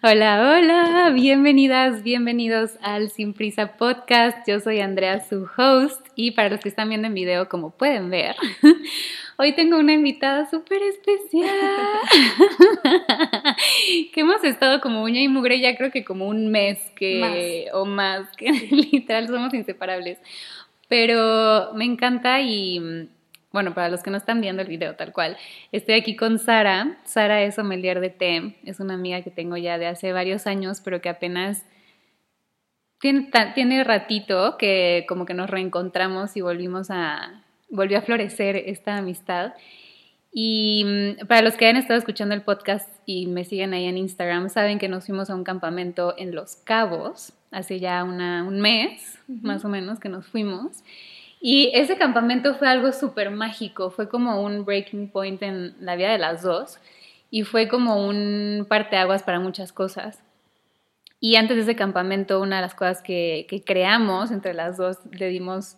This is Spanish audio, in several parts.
Hola, hola, bienvenidas, bienvenidos al Sin Prisa Podcast. Yo soy Andrea, su host, y para los que están viendo en video, como pueden ver, hoy tengo una invitada súper especial. que hemos estado como uña y mugre ya creo que como un mes que, o más, que literal somos inseparables. Pero me encanta y bueno, para los que no están viendo el video tal cual, estoy aquí con Sara. Sara es sommelier de té, es una amiga que tengo ya de hace varios años, pero que apenas tiene, tiene ratito que como que nos reencontramos y volvimos a, volvió a florecer esta amistad. Y mm, para los que hayan estado escuchando el podcast y me siguen ahí en Instagram, saben que nos fuimos a un campamento en Los Cabos, hace ya una, un mes, más o menos, que nos fuimos. Y ese campamento fue algo súper mágico, fue como un breaking point en la vida de las dos y fue como un parteaguas para muchas cosas. Y antes de ese campamento, una de las cosas que, creamos entre las dos, le dimos,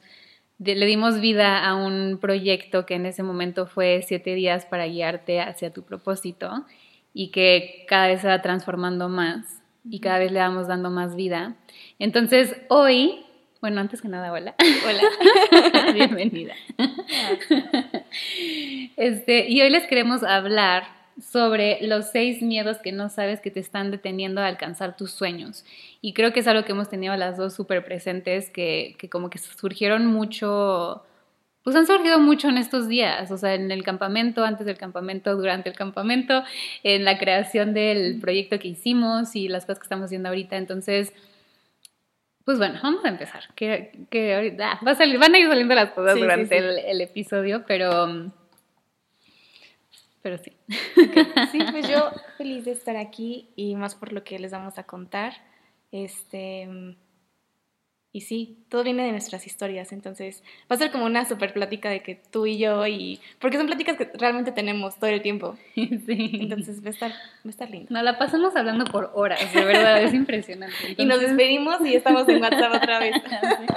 le dimos vida a un proyecto que en ese momento fue siete días para guiarte hacia tu propósito y que cada vez se va transformando más y cada vez le vamos dando más vida. Entonces, hoy bueno, antes que nada, hola. Hola. Bienvenida. Este, y hoy les queremos hablar sobre los seis miedos que no sabes que te están deteniendo a alcanzar tus sueños. Y creo que es algo que hemos tenido las dos súper presentes, que, que como que surgieron mucho, pues han surgido mucho en estos días, o sea, en el campamento, antes del campamento, durante el campamento, en la creación del proyecto que hicimos y las cosas que estamos haciendo ahorita. Entonces, pues bueno, vamos a empezar. Que, que ahorita, va a salir, van a ir saliendo las cosas durante El, episodio, pero. Pero sí. Sí, pues yo feliz de estar aquí y más por lo que les vamos a contar. Este. Y sí, todo viene de nuestras historias, entonces va a ser como una super plática de que tú y yo y... Porque son pláticas que realmente tenemos todo el tiempo. Sí. Entonces va a estar, va a estar lindo. Nos la pasamos hablando por horas, de verdad, es impresionante. Y nos despedimos y estamos en WhatsApp otra vez.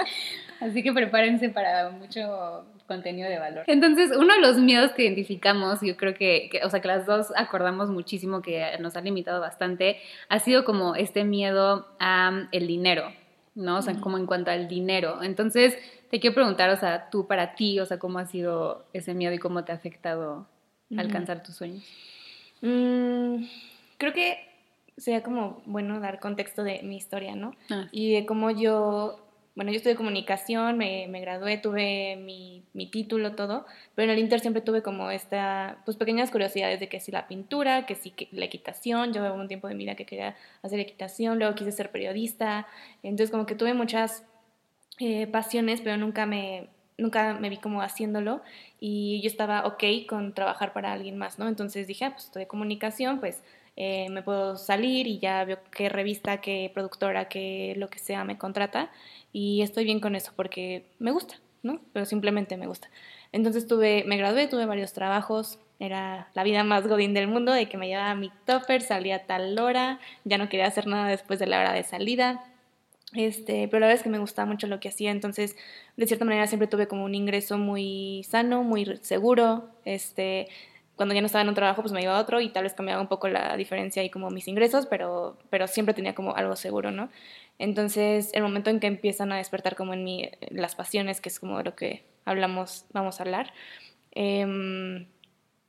Así que prepárense para mucho contenido de valor. Entonces, uno de los miedos que identificamos, yo creo que, que, o sea, que las dos acordamos muchísimo que nos ha limitado bastante, ha sido como este miedo a el dinero. ¿No? O sea, como en cuanto al dinero. Entonces, te quiero preguntar, o sea, tú para ti, o sea, ¿cómo ha sido ese miedo y cómo te ha afectado alcanzar tus sueños? Mm, creo que sería como bueno dar contexto de mi historia, ¿no? Ah. Y de cómo yo bueno, yo estudié comunicación, me, me gradué, tuve mi, mi, título, todo, pero en el Inter siempre tuve como esta, pues pequeñas curiosidades de que si la pintura, que si la equitación, yo un tiempo de mi vida que quería hacer equitación, luego quise ser periodista, entonces como que tuve muchas eh, pasiones, pero nunca me, nunca me vi como haciéndolo y yo estaba ok con trabajar para alguien más, ¿no? Entonces dije, ah, pues estudié comunicación, pues eh, me puedo salir y ya veo qué revista, qué productora, qué lo que sea me contrata y estoy bien con eso porque me gusta, ¿no? Pero simplemente me gusta. Entonces tuve, me gradué, tuve varios trabajos, era la vida más godín del mundo, de que me llevaba mi topper, salía a tal hora, ya no quería hacer nada después de la hora de salida. Este, pero la verdad es que me gustaba mucho lo que hacía, entonces de cierta manera siempre tuve como un ingreso muy sano, muy seguro, este, cuando ya no estaba en un trabajo, pues me iba a otro y tal vez cambiaba un poco la diferencia y como mis ingresos, pero, pero siempre tenía como algo seguro, ¿no? Entonces, el momento en que empiezan a despertar como en mí las pasiones, que es como de lo que hablamos, vamos a hablar, eh,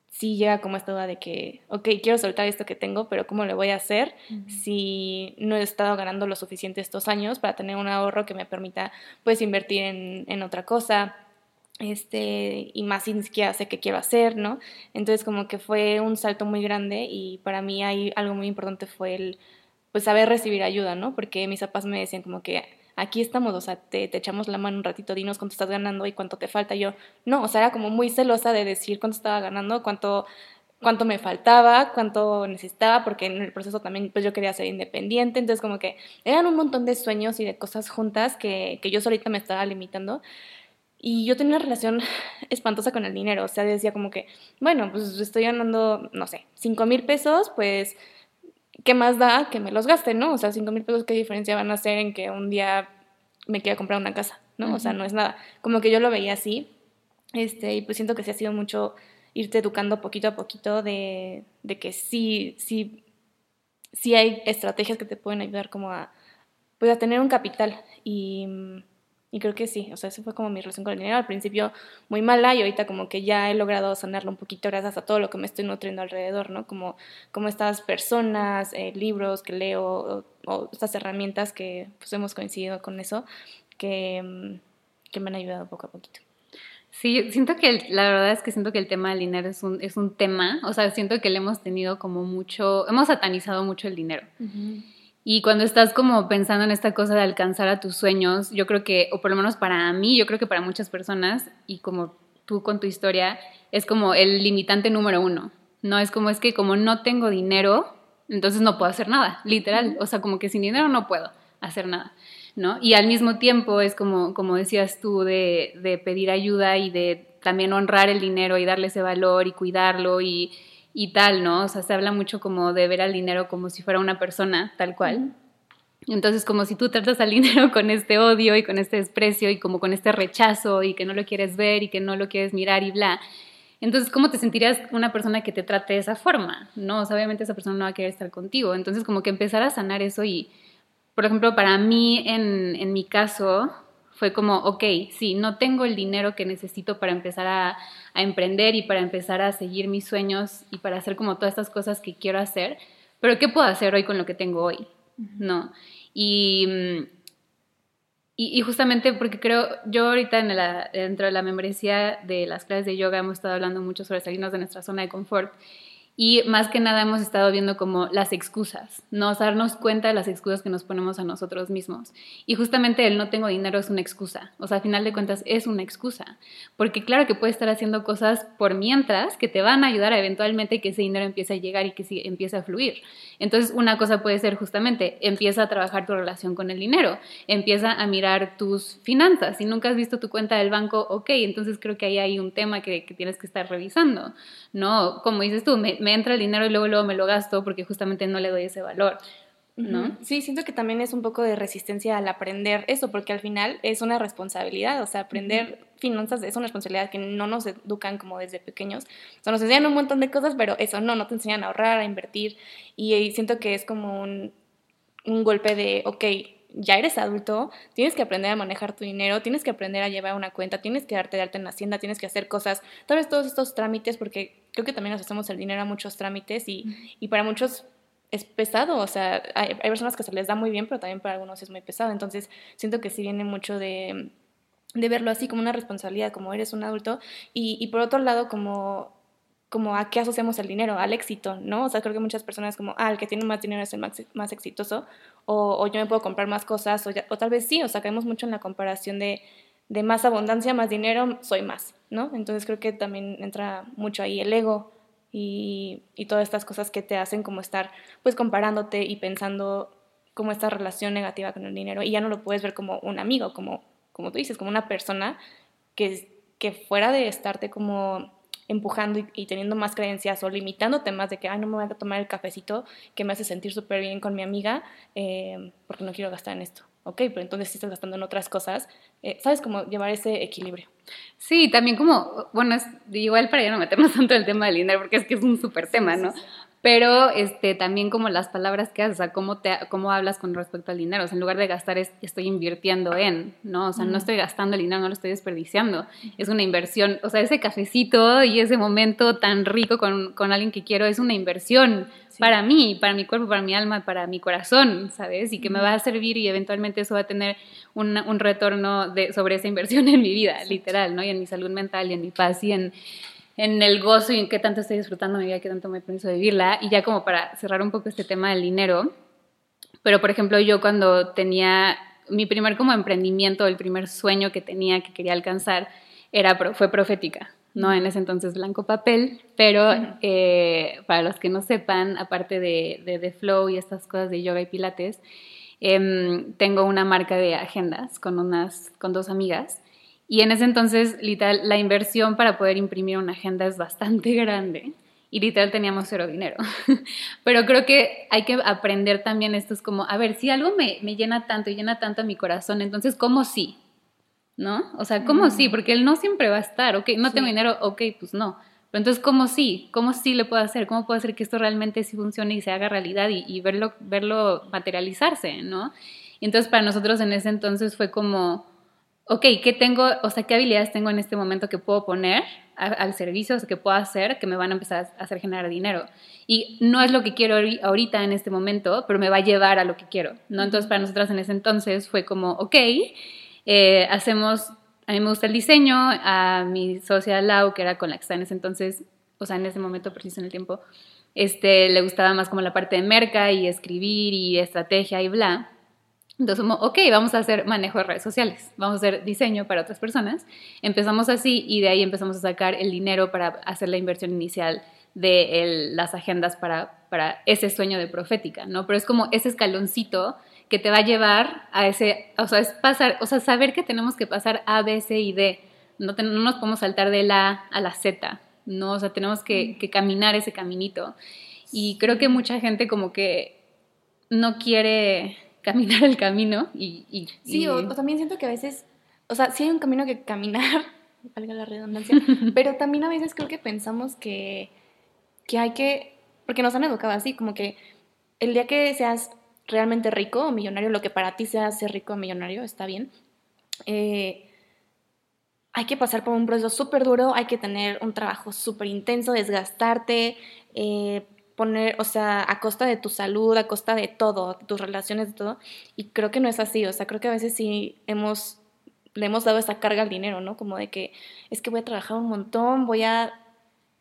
sí llega como esta duda de que, ok, quiero soltar esto que tengo, pero ¿cómo lo voy a hacer si no he estado ganando lo suficiente estos años para tener un ahorro que me permita, pues, invertir en, en otra cosa? este, y más sin siquiera sé qué quiero hacer, ¿no? Entonces como que fue un salto muy grande y para mí hay algo muy importante fue el, pues saber recibir ayuda, ¿no? Porque mis papás me decían como que aquí estamos, o sea, te, echamos la mano un ratito, dinos cuánto estás ganando y cuánto te falta. yo, no, o sea, era como muy celosa de decir cuánto estaba ganando, cuánto, cuánto me faltaba, cuánto necesitaba, porque en el proceso también pues yo quería ser independiente, entonces como que eran un montón de sueños y de cosas juntas que, que yo solita me estaba limitando. Y yo tenía una relación espantosa con el dinero, o sea, decía como que, bueno, pues estoy ganando, no sé, 5 mil pesos, pues, ¿qué más da que me los gaste, no? O sea, 5 mil pesos, ¿qué diferencia van a hacer en que un día me quiera comprar una casa, ¿no? O sea, no es nada. Como que yo lo veía así, este, y pues siento que sí ha sido mucho irte educando poquito a poquito de, de que sí, sí sí hay estrategias que te pueden ayudar como a, pues a tener un capital y, y creo que sí, o sea, esa fue como mi relación con el dinero, al principio muy mala y ahorita como que ya he logrado sanarlo un poquito gracias a todo lo que me estoy nutriendo alrededor, ¿no? Como, como estas personas, eh, libros que leo o, estas herramientas que pues hemos coincidido con eso, que, mm, que me han ayudado poco a poquito. Sí, siento que la verdad es que siento que el tema del dinero es un, es un tema, o sea, siento que le hemos tenido como mucho, hemos satanizado mucho el dinero. Y cuando estás como pensando en esta cosa de alcanzar a tus sueños, yo creo que, o por lo menos para mí, yo creo que para muchas personas, y como tú con tu historia, es como el limitante número uno. No es como es que como no tengo dinero, entonces no puedo hacer nada, literal. O sea, como que sin dinero no puedo hacer nada. ¿no? Y al mismo tiempo es como, como decías tú, de, de pedir ayuda y de también honrar el dinero y darle ese valor y cuidarlo y, y, tal, ¿no? O sea, se habla mucho como de ver al dinero como si fuera una persona, tal cual. Entonces, como si tú tratas al dinero con este odio y con este desprecio y como con este rechazo y que no lo quieres ver y que no lo quieres mirar y bla. Entonces, ¿cómo te sentirías una persona que te trate de esa forma? No, o sea, obviamente esa persona no va a querer estar contigo. Entonces, como que empezar a sanar eso y, por ejemplo, para mí, en, en, mi caso, fue como, ok, sí, no tengo el dinero que necesito para empezar a, a, emprender y para empezar a seguir mis sueños y para hacer como todas estas cosas que quiero hacer, pero ¿qué puedo hacer hoy con lo que tengo hoy? ¿No? Y, y, y, justamente porque creo, yo ahorita en la, dentro de la membresía de las clases de yoga hemos estado hablando mucho sobre salirnos de nuestra zona de confort y más que nada hemos estado viendo como las excusas, ¿no? darnos cuenta de las excusas que nos ponemos a nosotros mismos. Y justamente el no tengo dinero es una excusa. O sea, a final de cuentas es una excusa. Porque claro que puedes estar haciendo cosas por mientras que te van a ayudar a eventualmente que ese dinero empiece a llegar y que empiece a fluir. Entonces, una cosa puede ser justamente, empieza a trabajar tu relación con el dinero, empieza a mirar tus finanzas. Si nunca has visto tu cuenta del banco, ok, entonces creo que ahí hay un tema que, que tienes que estar revisando, ¿no? Como dices tú, me, me entra el dinero y luego, luego me lo gasto porque justamente no le doy ese valor. ¿No? Sí, siento que también es un poco de resistencia al aprender eso, porque al final es una responsabilidad, o sea, aprender finanzas es una responsabilidad que no nos educan como desde pequeños. O sea, nos enseñan un montón de cosas, pero eso no, no te enseñan a ahorrar, a invertir, y, siento que es como un, un golpe de, ok, ya eres adulto, tienes que aprender a manejar tu dinero, tienes que aprender a llevar una cuenta, tienes que darte de alta en la hacienda, tienes que hacer cosas, tal vez todos estos trámites, porque creo que también nos hacemos el dinero a muchos trámites y, y para muchos es pesado, o sea, hay, hay, personas que se les da muy bien, pero también para algunos es muy pesado, entonces siento que sí viene mucho de, de verlo así como una responsabilidad, como eres un adulto, y, y por otro lado como como a qué asociamos el dinero, al éxito, ¿no? O sea, creo que muchas personas como, ah, el que tiene más dinero es el más, más exitoso, o, o, yo me puedo comprar más cosas, o, o, tal vez sí, o sea, caemos mucho en la comparación de, de más abundancia, más dinero, soy más, ¿no? Entonces creo que también entra mucho ahí el ego y, y todas estas cosas que te hacen como estar pues comparándote y pensando como esta relación negativa con el dinero y ya no lo puedes ver como un amigo, como, como tú dices, como una persona que, que fuera de estarte como empujando y, teniendo más creencias o limitándote más de que, ay, no me voy a tomar el cafecito que me hace sentir súper bien con mi amiga eh, porque no quiero gastar en esto. Ok, pero entonces si estás gastando en otras cosas, eh, ¿sabes cómo llevar ese equilibrio? Sí, también como, bueno, es igual para ya no meternos tanto el tema del dinero porque es que es un súper tema, ¿no? Pero este, también como las palabras que haces, o sea, cómo, te, cómo hablas con respecto al dinero. O sea, en lugar de gastar, estoy invirtiendo en, ¿no? O sea, no estoy gastando el dinero, no lo estoy desperdiciando. Es una inversión. O sea, ese cafecito y ese momento tan rico con, con alguien que quiero es una inversión para mí, para mi cuerpo, para mi alma, para mi corazón, ¿sabes? Y que me va a servir y eventualmente eso va a tener un, un retorno de, sobre esa inversión en mi vida, literal, ¿no? Y en mi salud mental y en mi paz y en en el gozo y en qué tanto estoy disfrutando mi vida, qué tanto me pienso vivirla. Y ya como para cerrar un poco este tema del dinero, pero por ejemplo yo cuando tenía mi primer como emprendimiento, el primer sueño que tenía, que quería alcanzar, era, fue profética. ¿no? En ese entonces blanco papel, pero eh, para los que no sepan, aparte de, de, Flow y estas cosas de yoga y pilates, em, tengo una marca de agendas con, unas, con dos amigas y en ese entonces, literal, la inversión para poder imprimir una agenda es bastante grande y literal teníamos cero dinero. Pero creo que hay que aprender también esto, es como, a ver, si algo me, me llena tanto y llena tanto mi corazón, entonces, ¿cómo sí? ¿No? O sea, ¿cómo sí? Porque él no siempre va a estar, ok, no tengo dinero, ok, pues no. Pero entonces, ¿cómo sí? ¿Cómo sí le puedo hacer? ¿Cómo puedo hacer que esto realmente sí funcione y se haga realidad y, verlo, verlo materializarse, ¿no? Y entonces para nosotros en ese entonces fue como, ok, ¿qué tengo, o sea, qué habilidades tengo en este momento que puedo poner al servicio, o sea, que puedo hacer, que me van a empezar a hacer generar dinero? Y no es lo que quiero ahorita en este momento, pero me va a llevar a lo que quiero, ¿no? Entonces para nosotros en ese entonces fue como, ok, eh, hacemos, a mí me gusta el diseño, a mi socia Lau, que era con la que está en ese entonces, o sea, en ese momento preciso en el tiempo, este, le gustaba más como la parte de merca y escribir y estrategia y bla. Entonces, como, ok, vamos a hacer manejo de redes sociales, vamos a hacer diseño para otras personas. Empezamos así y de ahí empezamos a sacar el dinero para hacer la inversión inicial de las agendas para, para ese sueño de profética, ¿no? Pero es como ese escaloncito que te va a llevar a ese, o sea, es pasar, o sea, saber que tenemos que pasar A, B, C y D. No, no nos podemos saltar de la A a la Z, ¿no? O sea, tenemos que, que caminar ese caminito. Y creo que mucha gente como que no quiere caminar el camino y... sí, O, también siento que a veces, o sea, sí hay un camino que caminar, valga la redundancia, pero también a veces creo que pensamos que, que hay que, porque nos han educado así, como que el día que seas realmente rico o millonario, lo que para ti sea ser rico o millonario, está bien. Eh, hay que pasar por un proceso súper duro, hay que tener un trabajo súper intenso, desgastarte, eh, poner, o sea, a costa de tu salud, a costa de todo, tus relaciones, de todo. Y creo que no es así, o sea, creo que a veces sí hemos, le hemos dado esa carga al dinero, ¿no? Como de que es que voy a trabajar un montón, voy a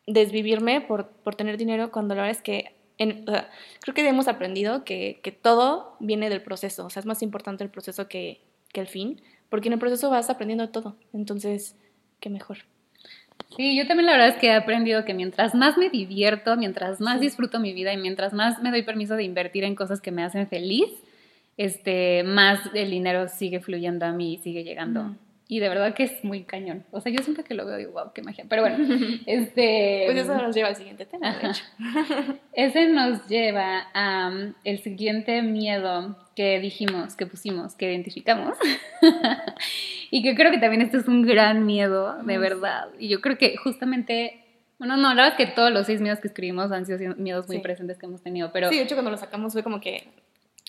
desvivirme por, por tener dinero, cuando la verdad es que en, creo que hemos aprendido que, que, todo viene del proceso, o sea, es más importante el proceso que, que el fin, porque en el proceso vas aprendiendo todo, entonces, qué mejor. Sí, yo también la verdad es que he aprendido que mientras más me divierto, mientras más disfruto mi vida y mientras más me doy permiso de invertir en cosas que me hacen feliz, este, más el dinero sigue fluyendo a mí y sigue llegando. Y de verdad que es muy cañón. O sea, yo siempre que lo veo digo, wow, qué magia. Pero bueno, este... Pues eso nos lleva al siguiente tema, de hecho. Ese nos lleva al el siguiente miedo que dijimos, que pusimos, que identificamos. y que creo que también este es un gran miedo, de verdad. Y yo creo que justamente... Bueno, no, la verdad es que todos los seis miedos que escribimos han sido miedos muy presentes que hemos tenido, pero... Sí, de hecho cuando lo sacamos fue como que...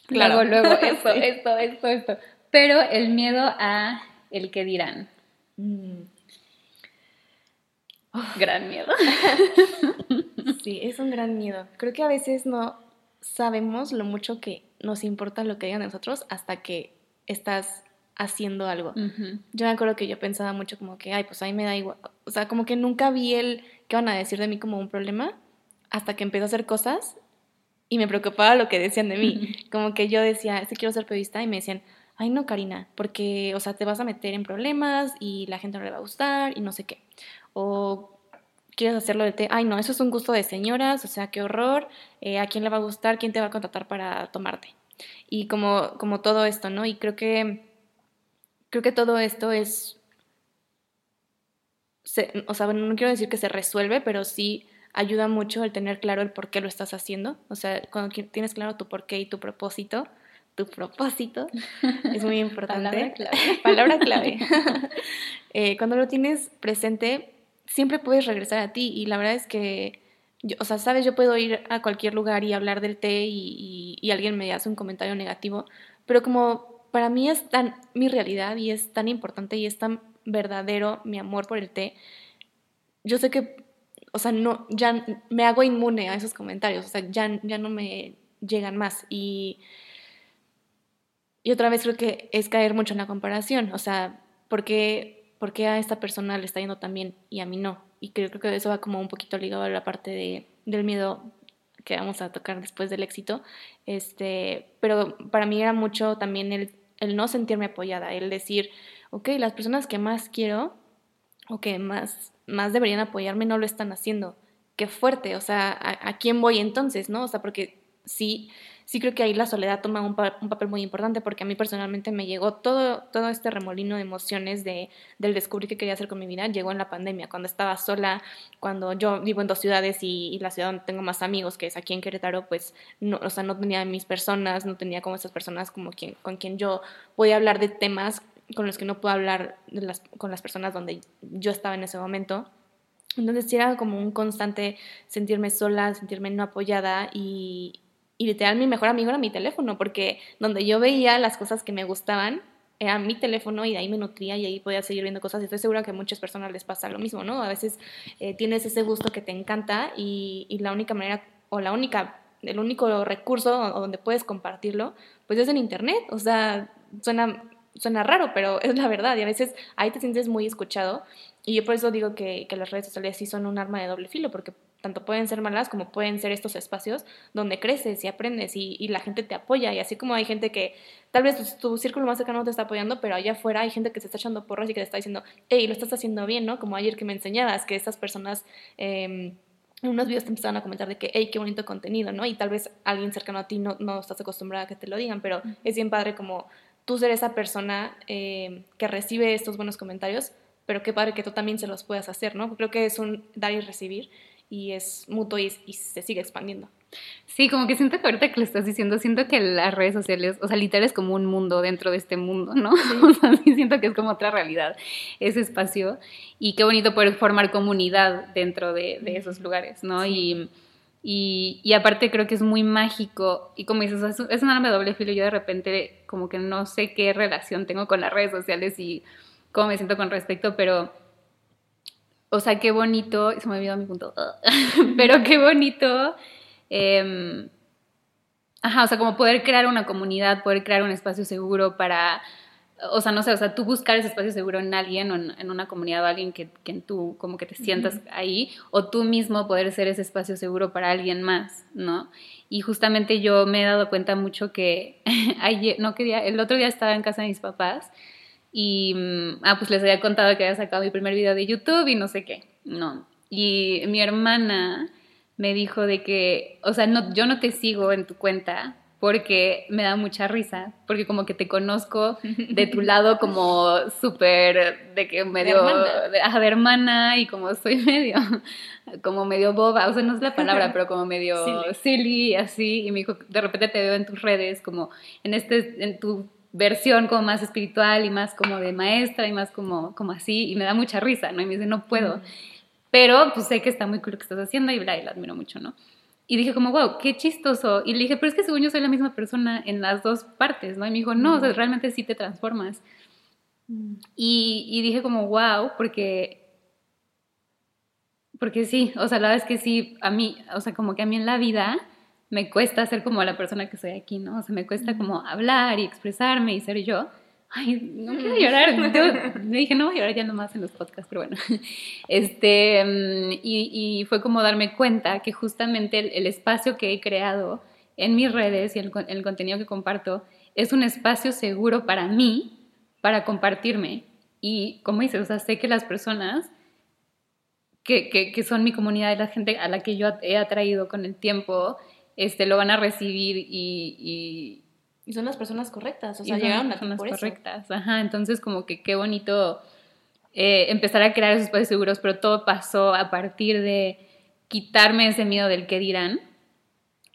Claro, luego, luego, esto, esto, esto, esto. Pero el miedo a el que dirán. Mm. gran miedo. sí, es un gran miedo. Creo que a veces no sabemos lo mucho que nos importa lo que digan de nosotros hasta que estás haciendo algo. Yo me acuerdo que yo pensaba mucho como que, ay, pues ahí me da igual. O sea, como que nunca vi el qué van a decir de mí como un problema hasta que empecé a hacer cosas y me preocupaba lo que decían de mí. Como que yo decía, este quiero ser periodista y me decían, ay no, Karina, porque, o sea, te vas a meter en problemas y la gente no le va a gustar y no sé qué. O quieres hacerlo de té, ay no, eso es un gusto de señoras, o sea, qué horror, eh, a quién le va a gustar, quién te va a contratar para tomarte. Y como, como todo esto, ¿no? Y creo que, creo que todo esto es, o sea, no quiero decir que se resuelve, pero sí ayuda mucho el tener claro el por qué lo estás haciendo. O sea, cuando tienes claro tu por qué y tu propósito, tu propósito es muy importante. Palabra clave. Palabra clave. Eh, cuando lo tienes presente, siempre puedes regresar a ti y la verdad es que, o sea, sabes, yo puedo ir a cualquier lugar y hablar del té y, y, alguien me hace un comentario negativo, pero como para mí es tan mi realidad y es tan importante y es tan verdadero mi amor por el té, yo sé que, o sea, no, ya me hago inmune a esos comentarios, o sea, ya, ya no me llegan más. Y y otra vez creo que es caer mucho en la comparación, o sea, ¿por qué, a esta persona le está yendo tan bien y a mí no? Y creo, que eso va como un poquito ligado a la parte de, del miedo que vamos a tocar después del éxito. Este, pero para mí era mucho también el, el no sentirme apoyada, el decir, ok, las personas que más quiero o que más, más deberían apoyarme no lo están haciendo. Qué fuerte, o sea, ¿a, a quién voy entonces, no? O sea, porque sí sí creo que ahí la soledad toma un, papel muy importante porque a mí personalmente me llegó todo, todo este remolino de emociones de, del descubrir qué quería hacer con mi vida, llegó en la pandemia, cuando estaba sola, cuando yo vivo en dos ciudades y, la ciudad donde tengo más amigos, que es aquí en Querétaro, pues no, o sea, no tenía mis personas, no tenía como esas personas como quien, con quien yo podía hablar de temas con los que no puedo hablar las, con las personas donde yo estaba en ese momento. Entonces era como un constante sentirme sola, sentirme no apoyada y, y literal mi mejor amigo era mi teléfono, porque donde yo veía las cosas que me gustaban, era mi teléfono y de ahí me nutría y ahí podía seguir viendo cosas. Y estoy segura que a muchas personas les pasa lo mismo, ¿no? A veces eh, tienes ese gusto que te encanta y, y, la única manera o la única, el único recurso donde puedes compartirlo, pues es en internet. O sea, suena, suena raro, pero es la verdad y a veces ahí te sientes muy escuchado. Y yo por eso digo que, que las redes sociales sí son un arma de doble filo, porque tanto pueden ser malas como pueden ser estos espacios donde creces y aprendes y, y, la gente te apoya. Y así como hay gente que tal vez tu, círculo más cercano no te está apoyando, pero allá afuera hay gente que se está echando porras y que te está diciendo, hey, lo estás haciendo bien, ¿no? Como ayer que me enseñabas, que estas personas... Eh, en unos videos te empezaron a comentar de que, hey, qué bonito contenido, ¿no? Y tal vez alguien cercano a ti no, no estás acostumbrada a que te lo digan, pero es bien padre como tú ser esa persona eh, que recibe estos buenos comentarios, pero qué padre que tú también se los puedas hacer, ¿no? Creo que es un dar y recibir y es mutuo y, se sigue expandiendo. Sí, como que siento que ahorita que lo estás diciendo, siento que las redes sociales, o sea, literal es como un mundo dentro de este mundo, ¿no? O sea, sí siento que es como otra realidad ese espacio y qué bonito poder formar comunidad dentro de, de esos lugares, ¿no? Y, y, y, aparte creo que es muy mágico y como dices, es, es un arma de doble filo, yo de repente como que no sé qué relación tengo con las redes sociales y cómo me siento con respecto, pero o sea, qué bonito, se me olvidó mi punto, pero qué bonito, eh, ajá, o sea, como poder crear una comunidad, poder crear un espacio seguro para, o sea, no sé, o sea, tú buscar ese espacio seguro en alguien o en, una comunidad o alguien que, que, tú como que te sientas ahí, o tú mismo poder ser ese espacio seguro para alguien más, ¿no? Y justamente yo me he dado cuenta mucho que ayer, no quería, el otro día estaba en casa de mis papás y, mm, ah, pues les había contado que había sacado mi primer video de YouTube y no sé qué, no. Y mi hermana me dijo de que, o sea, no, yo no te sigo en tu cuenta porque me da mucha risa, porque como que te conozco de tu lado como súper, de que medio, de hermana. De, hermana y como soy medio, como medio boba, o sea, no es la palabra, pero como medio silly, silly así, y me dijo, de repente te veo en tus redes, como en este, en tu versión como más espiritual y más como de maestra y más como, como así, y me da mucha risa, ¿no? Y me dice, no puedo. Pero pues sé que está muy cool lo que estás haciendo y bla, y la admiro mucho, ¿no? Y dije como, wow, qué chistoso. Y le dije, pero es que según yo soy la misma persona en las dos partes, ¿no? Y me dijo, no, o sea, realmente sí te transformas. Y, y dije como, wow, porque porque sí, o sea, la verdad es que sí, a mí, o sea, como que a mí en la vida me cuesta ser como la persona que soy aquí, ¿no? O sea, me cuesta como hablar y expresarme y ser yo. Ay, no quiero llorar. me dije, no voy a llorar ya nomás en los podcasts, pero bueno. Este, mm, y, y fue como darme cuenta que justamente el, el, espacio que he creado en mis redes y el, el contenido que comparto es un espacio seguro para mí, para compartirme. Y como dices, o sea, sé que las personas que, que, que son mi comunidad y la gente a la que yo he atraído con el tiempo, este, lo van a recibir y, y, son las personas correctas, o sea, llegaron las personas correctas. Ajá, entonces como que qué bonito eh, empezar a crear esos espacios seguros, pero todo pasó a partir de quitarme ese miedo del que dirán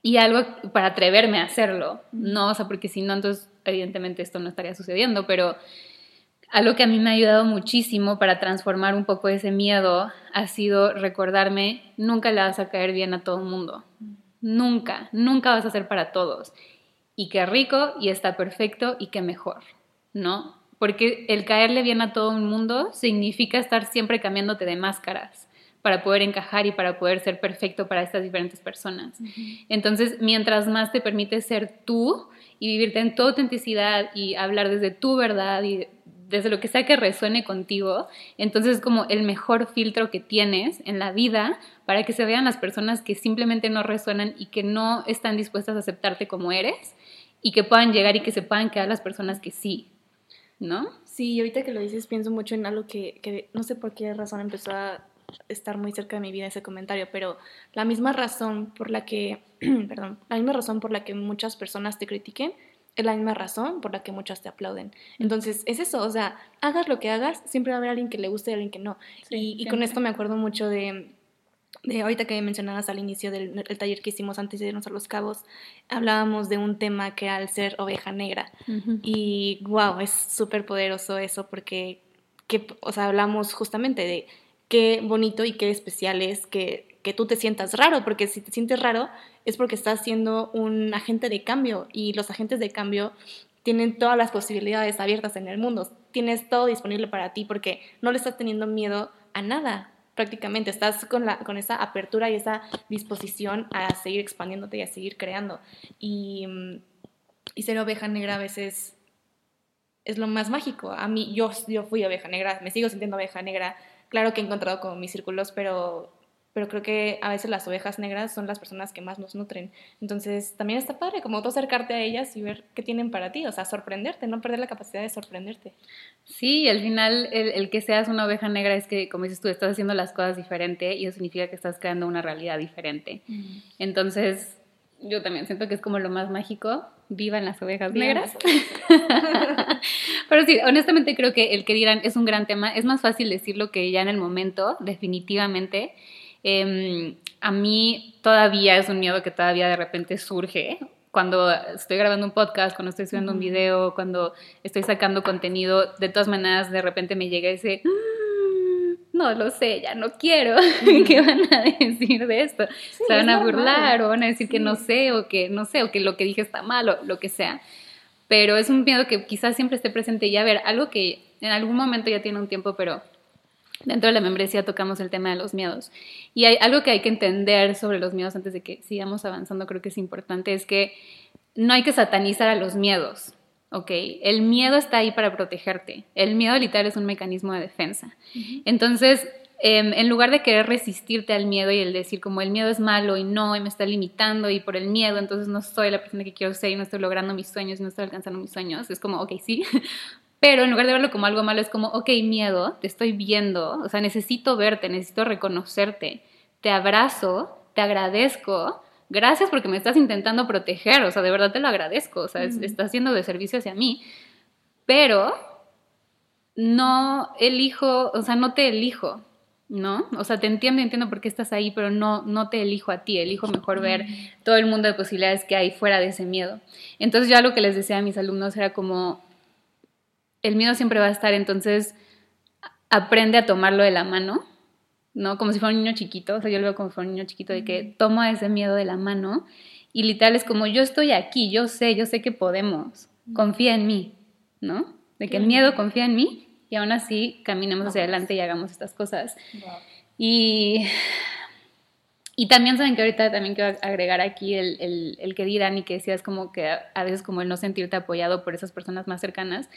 y algo para atreverme a hacerlo, ¿no? O sea, porque si no, entonces evidentemente esto no estaría sucediendo, pero algo que a mí me ha ayudado muchísimo para transformar un poco ese miedo ha sido recordarme, nunca le vas a caer bien a todo el mundo. Nunca, nunca vas a ser para todos. Y qué rico y está perfecto y qué mejor, ¿no? Porque el caerle bien a todo el mundo significa estar siempre cambiándote de máscaras para poder encajar y para poder ser perfecto para estas diferentes personas. Entonces, mientras más te permites ser tú y vivirte en tu autenticidad y hablar desde tu verdad y desde lo que sea que resuene contigo, entonces es como el mejor filtro que tienes en la vida para que se vean las personas que simplemente no resuenan y que no están dispuestas a aceptarte como eres y que puedan llegar y que se puedan quedar las personas que sí, ¿no? Sí, ahorita que lo dices pienso mucho en algo que, que no sé por qué razón empezó a estar muy cerca de mi vida ese comentario, pero la misma razón por la que, perdón, la misma razón por la que muchas personas te critiquen es la misma razón por la que muchas te aplauden. Entonces, es eso, o sea, hagas lo que hagas, siempre va a haber alguien que le guste y alguien que no. y, con esto me acuerdo mucho de, de ahorita que mencionabas al inicio del taller que hicimos antes de irnos a Los Cabos, hablábamos de un tema que era el ser oveja negra. Y wow, es súper poderoso eso porque, que, o sea, hablamos justamente de qué bonito y qué especial es que, que tú te sientas raro, porque si te sientes raro es porque estás siendo un agente de cambio y los agentes de cambio tienen todas las posibilidades abiertas en el mundo, tienes todo disponible para ti porque no le estás teniendo miedo a nada, prácticamente, estás con, la, con esa apertura y esa disposición a seguir expandiéndote y a seguir creando. Y, mm, y ser oveja negra a veces es lo más mágico. A mí, yo, yo fui oveja negra, me sigo sintiendo oveja negra. Claro que he encontrado como mis círculos, pero pero creo que a veces las ovejas negras son las personas que más nos nutren. Entonces, también está padre como tú acercarte a ellas y ver qué tienen para ti, o sea, sorprenderte, no perder la capacidad de sorprenderte. Sí, al final el, que seas una oveja negra es que, como dices tú, estás haciendo las cosas diferente y eso significa que estás creando una realidad diferente. Entonces, yo también siento que es como lo más mágico, vivan las ovejas negras. Pero sí, honestamente creo que el que dirán es un gran tema, es más fácil decirlo que ya en el momento, definitivamente. Em, a mí todavía es un miedo que todavía de repente surge cuando estoy grabando un podcast, cuando estoy subiendo un video, cuando estoy sacando contenido, de todas maneras de repente me llega ese, no lo sé, ya no quiero, ¿qué van a decir de esto? ¿Se van a burlar o van a decir que no sé o que no sé o que lo que dije está mal o lo que sea? Pero es un miedo que quizás siempre esté presente y a ver, algo que en algún momento ya tiene un tiempo, pero Dentro de la membresía tocamos el tema de los miedos. Y hay algo que hay que entender sobre los miedos antes de que sigamos avanzando, creo que es importante, es que no hay que satanizar a los miedos. ¿Ok? El miedo está ahí para protegerte. El miedo literal es un mecanismo de defensa. Entonces, em, en lugar de querer resistirte al miedo y el decir como el miedo es malo y no, y me está limitando y por el miedo, entonces no soy la persona que quiero ser y no estoy logrando mis sueños y no estoy alcanzando mis sueños, es como, ok, sí, pero en lugar de verlo como algo malo, es como, ok, miedo, te estoy viendo, o sea, necesito verte, necesito reconocerte, te abrazo, te agradezco, gracias porque me estás intentando proteger, o sea, de verdad te lo agradezco, o sea, estás haciendo de servicio hacia mí, pero no elijo, o sea, no te elijo, ¿no? O sea, te entiendo, entiendo por qué estás ahí, pero no, no te elijo a ti, elijo mejor ver todo el mundo de posibilidades que hay fuera de ese miedo. Entonces yo lo que les decía a mis alumnos era como, el miedo siempre va a estar, entonces aprende a tomarlo de la mano, ¿no? Como si fuera un niño chiquito, o sea, yo lo veo como si fuera un niño chiquito, de que toma ese miedo de la mano y literal es como, yo estoy aquí, yo sé, yo sé que podemos, confía en mí, ¿no? De que el miedo confía en mí y aún así caminemos hacia adelante y hagamos estas cosas. Y y también saben que ahorita también quiero agregar aquí el, el, el que dirán y que decías como que a veces como el no sentirte apoyado por esas personas más cercanas,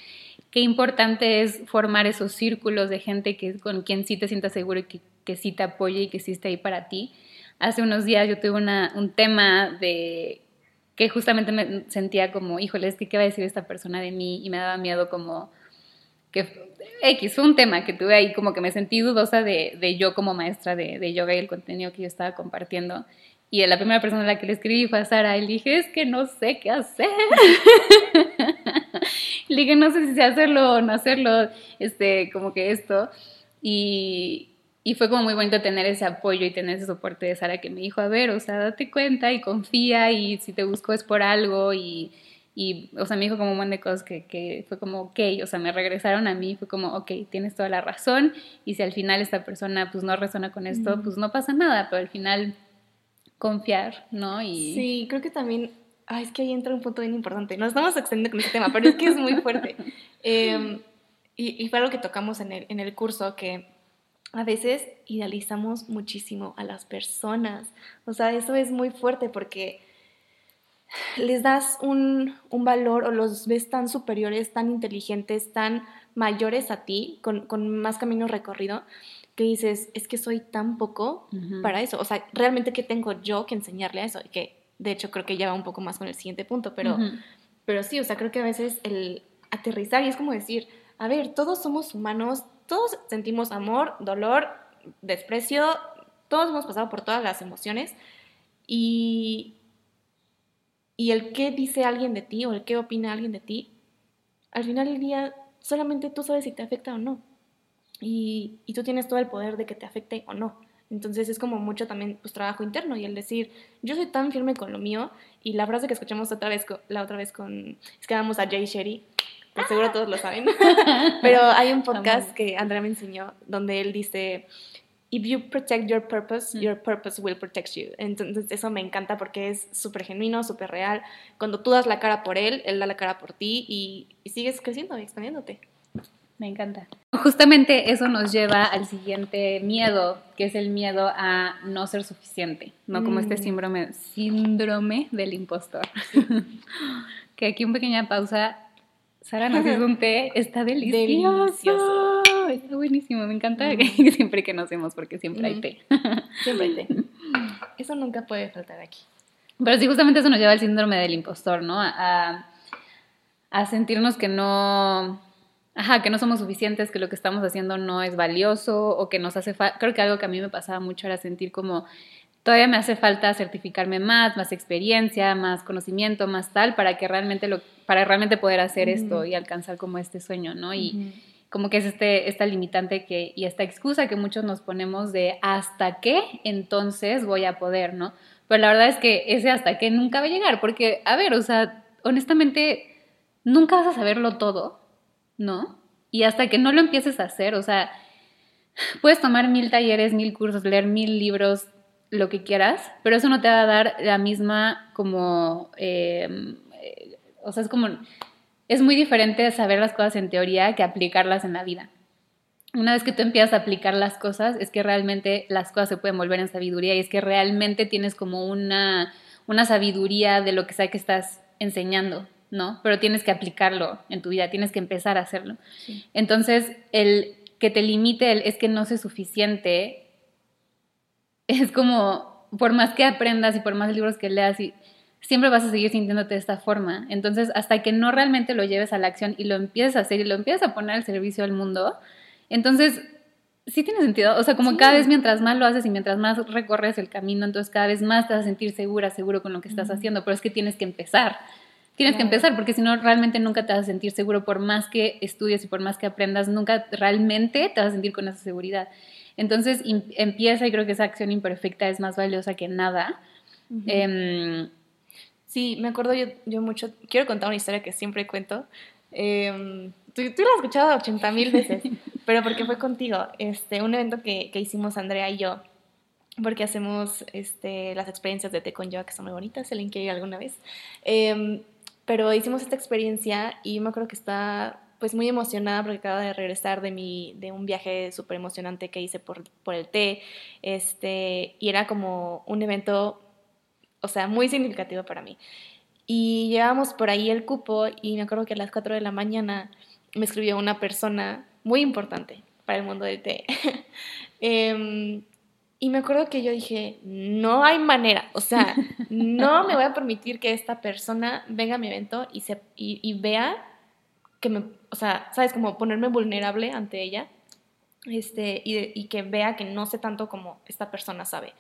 qué importante es formar esos círculos de gente que, con quien sí te sientas seguro y que, que sí te apoye y que sí esté ahí para ti. Hace unos días yo tuve una, un tema de que justamente me sentía como, híjole, es que qué va a decir esta persona de mí y me daba miedo como que X, fue un tema que tuve ahí como que me sentí dudosa de, de yo como maestra de, de, yoga y el contenido que yo estaba compartiendo. Y la primera persona a la que le escribí fue a Sara y le dije, es que no sé qué hacer. le dije, no sé si hacerlo o no hacerlo, este, como que esto. Y, y fue como muy bonito tener ese apoyo y tener ese soporte de Sara que me dijo, a ver, o sea, date cuenta y confía y si te busco es por algo y y, o sea, me dijo como un montón de cosas que, que, fue como, ok, o sea, me regresaron a mí, fue como, ok, tienes toda la razón, y si al final esta persona pues no resona con esto, pues no pasa nada, pero al final confiar, ¿no? Y... Sí, creo que también, ah, es que ahí entra un punto bien importante, nos estamos extendiendo con este tema, pero es que es muy fuerte. Em, y, y, fue algo que tocamos en el, en el curso, que a veces idealizamos muchísimo a las personas, o sea, eso es muy fuerte porque les das un, valor o los ves tan superiores, tan inteligentes, tan mayores a ti, con, más camino recorrido, que dices, es que soy tan poco para eso. O sea, realmente, ¿qué tengo yo que enseñarle a eso? Y que, de hecho, creo que ya va un poco más con el siguiente punto, pero, pero sí, o sea, creo que a veces el aterrizar y es como decir, a ver, todos somos humanos, todos sentimos amor, dolor, desprecio, todos hemos pasado por todas las emociones y, y el qué dice alguien de ti o el qué opina alguien de ti, al final del día solamente tú sabes si te afecta o no. Y, y, tú tienes todo el poder de que te afecte o no. Entonces es como mucho también pues trabajo interno y el decir, yo soy tan firme con lo mío y la frase que escuchamos otra vez, la otra vez con, es que vamos a Jay Sherry, que seguro todos lo saben, pero hay un podcast que Andrea me enseñó donde él dice if you protect your purpose, your purpose will protect you. Entonces eso me encanta porque es súper genuino, súper real. Cuando tú das la cara por él, él da la cara por ti y, y sigues creciendo y expandiéndote. Me encanta. Justamente eso nos lleva al siguiente miedo, que es el miedo a no ser suficiente, ¿no? Como este mm. síndrome, síndrome del impostor. que aquí una pequeña pausa. Sara nos hizo un té, está delicioso. Está buenísimo, me encanta mm. siempre que nos vemos porque siempre hay té. Siempre hay té. Eso nunca puede faltar aquí. Pero sí, justamente eso nos lleva al síndrome del impostor, ¿no? A, a sentirnos que no Ajá, que no somos suficientes, que lo que estamos haciendo no es valioso o que nos hace falta. Creo que algo que a mí me pasaba mucho era sentir como todavía me hace falta certificarme más, más experiencia, más conocimiento, más tal, para que realmente lo, para realmente poder hacer esto y alcanzar como este sueño, ¿no? Y como que es este, esta limitante que, y esta excusa que muchos nos ponemos de hasta qué entonces voy a poder, ¿no? Pero la verdad es que ese hasta qué nunca va a llegar, porque, a ver, o sea, honestamente, nunca vas a saberlo todo ¿no? Y hasta que no lo empieces a hacer, o sea, puedes tomar mil talleres, mil cursos, leer mil libros, lo que quieras, pero eso no te va a dar la misma como, em, eh, o sea, es como, es muy diferente saber las cosas en teoría que aplicarlas en la vida. Una vez que tú empiezas a aplicar las cosas, es que realmente las cosas se pueden volver en sabiduría y es que realmente tienes como una, una sabiduría de lo que sea que estás enseñando, ¿no? Pero tienes que aplicarlo en tu vida, tienes que empezar a hacerlo. Entonces, el que te limite el es que no sé suficiente, es como, por más que aprendas y por más libros que leas, y, siempre vas a seguir sintiéndote de esta forma. Entonces, hasta que no realmente lo lleves a la acción y lo empieces a hacer y lo empieces a poner al servicio del mundo, entonces sí tiene sentido. O sea, como cada vez mientras más lo haces y mientras más recorres el camino, entonces cada vez más te vas a sentir segura, seguro con lo que estás haciendo. Pero es que tienes que empezar. Tienes que empezar porque si no realmente nunca te vas a sentir seguro por más que estudies y por más que aprendas, nunca realmente te vas a sentir con esa seguridad. Entonces empieza y creo que esa acción imperfecta es más valiosa que nada. Sí, me acuerdo yo, yo, mucho, quiero contar una historia que siempre cuento. Em, tú, tú, la has escuchado 80 mil veces, pero porque fue contigo. Este, un evento que, que hicimos Andrea y yo porque hacemos este, las experiencias de Té con Yo, que son muy bonitas, el link alguna vez. Eh, pero hicimos esta experiencia y me acuerdo que está pues muy emocionada porque acaba de regresar de, mi, de un viaje súper emocionante que hice por, por el té. Este, y era como un evento, o sea, muy significativo para mí. Y llevábamos por ahí el cupo y me acuerdo que a las 4 de la mañana me escribió una persona muy importante para el mundo del té. eh, y me acuerdo que yo dije, no hay manera, o sea, no me voy a permitir que esta persona venga a mi evento y, se, y, vea que me, o sea, sabes, como ponerme vulnerable ante ella este, y, y, que vea que no sé tanto como esta persona sabe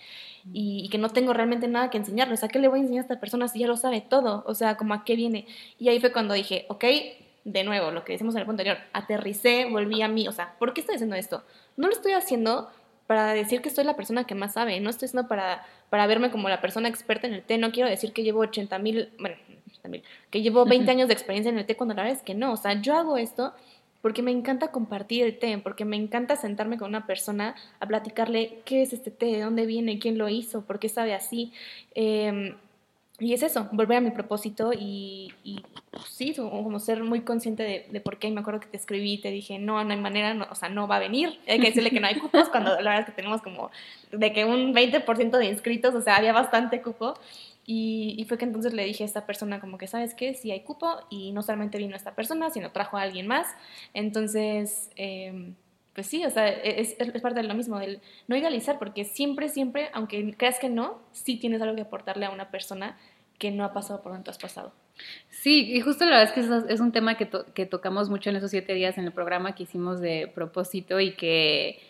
y, que no tengo realmente nada que enseñarle. O sea, ¿qué le voy a enseñar a esta persona si ya lo sabe todo? O sea, como a qué viene. Y ahí fue cuando dije, ok, de nuevo, lo que decimos en el punto anterior, aterricé, volví a mí. O sea, ¿por qué estoy haciendo esto? No lo estoy haciendo para decir que soy la persona que más sabe, no estoy haciendo para, para verme como la persona experta en el té, no quiero decir que llevo 80 mil, bueno, que llevo 20 años de experiencia en el té cuando la verdad es que no, o sea, yo hago esto porque me encanta compartir el té, porque me encanta sentarme con una persona a platicarle qué es este té, de dónde viene, quién lo hizo, por qué sabe así. Eh, y es eso, volver a mi propósito y, sí, como ser muy consciente de, por qué. Me acuerdo que te escribí y te dije, no, no hay manera, o sea, no va a venir. Hay que decirle que no hay cupos cuando la verdad es que tenemos como de que un 20% de inscritos, o sea, había bastante cupo. Y, y, fue que entonces le dije a esta persona como que, ¿sabes qué? Sí hay cupo y no solamente vino esta persona, sino trajo a alguien más. Entonces... Eh, pues sí, o sea, e-, es, es, parte de lo mismo, del no idealizar, porque siempre, siempre, aunque creas que no, sí tienes algo que aportarle a una persona que no ha pasado por donde tú has pasado. Sí, y justo la verdad es que es un tema que, que tocamos mucho en esos siete días en el programa que hicimos de propósito y que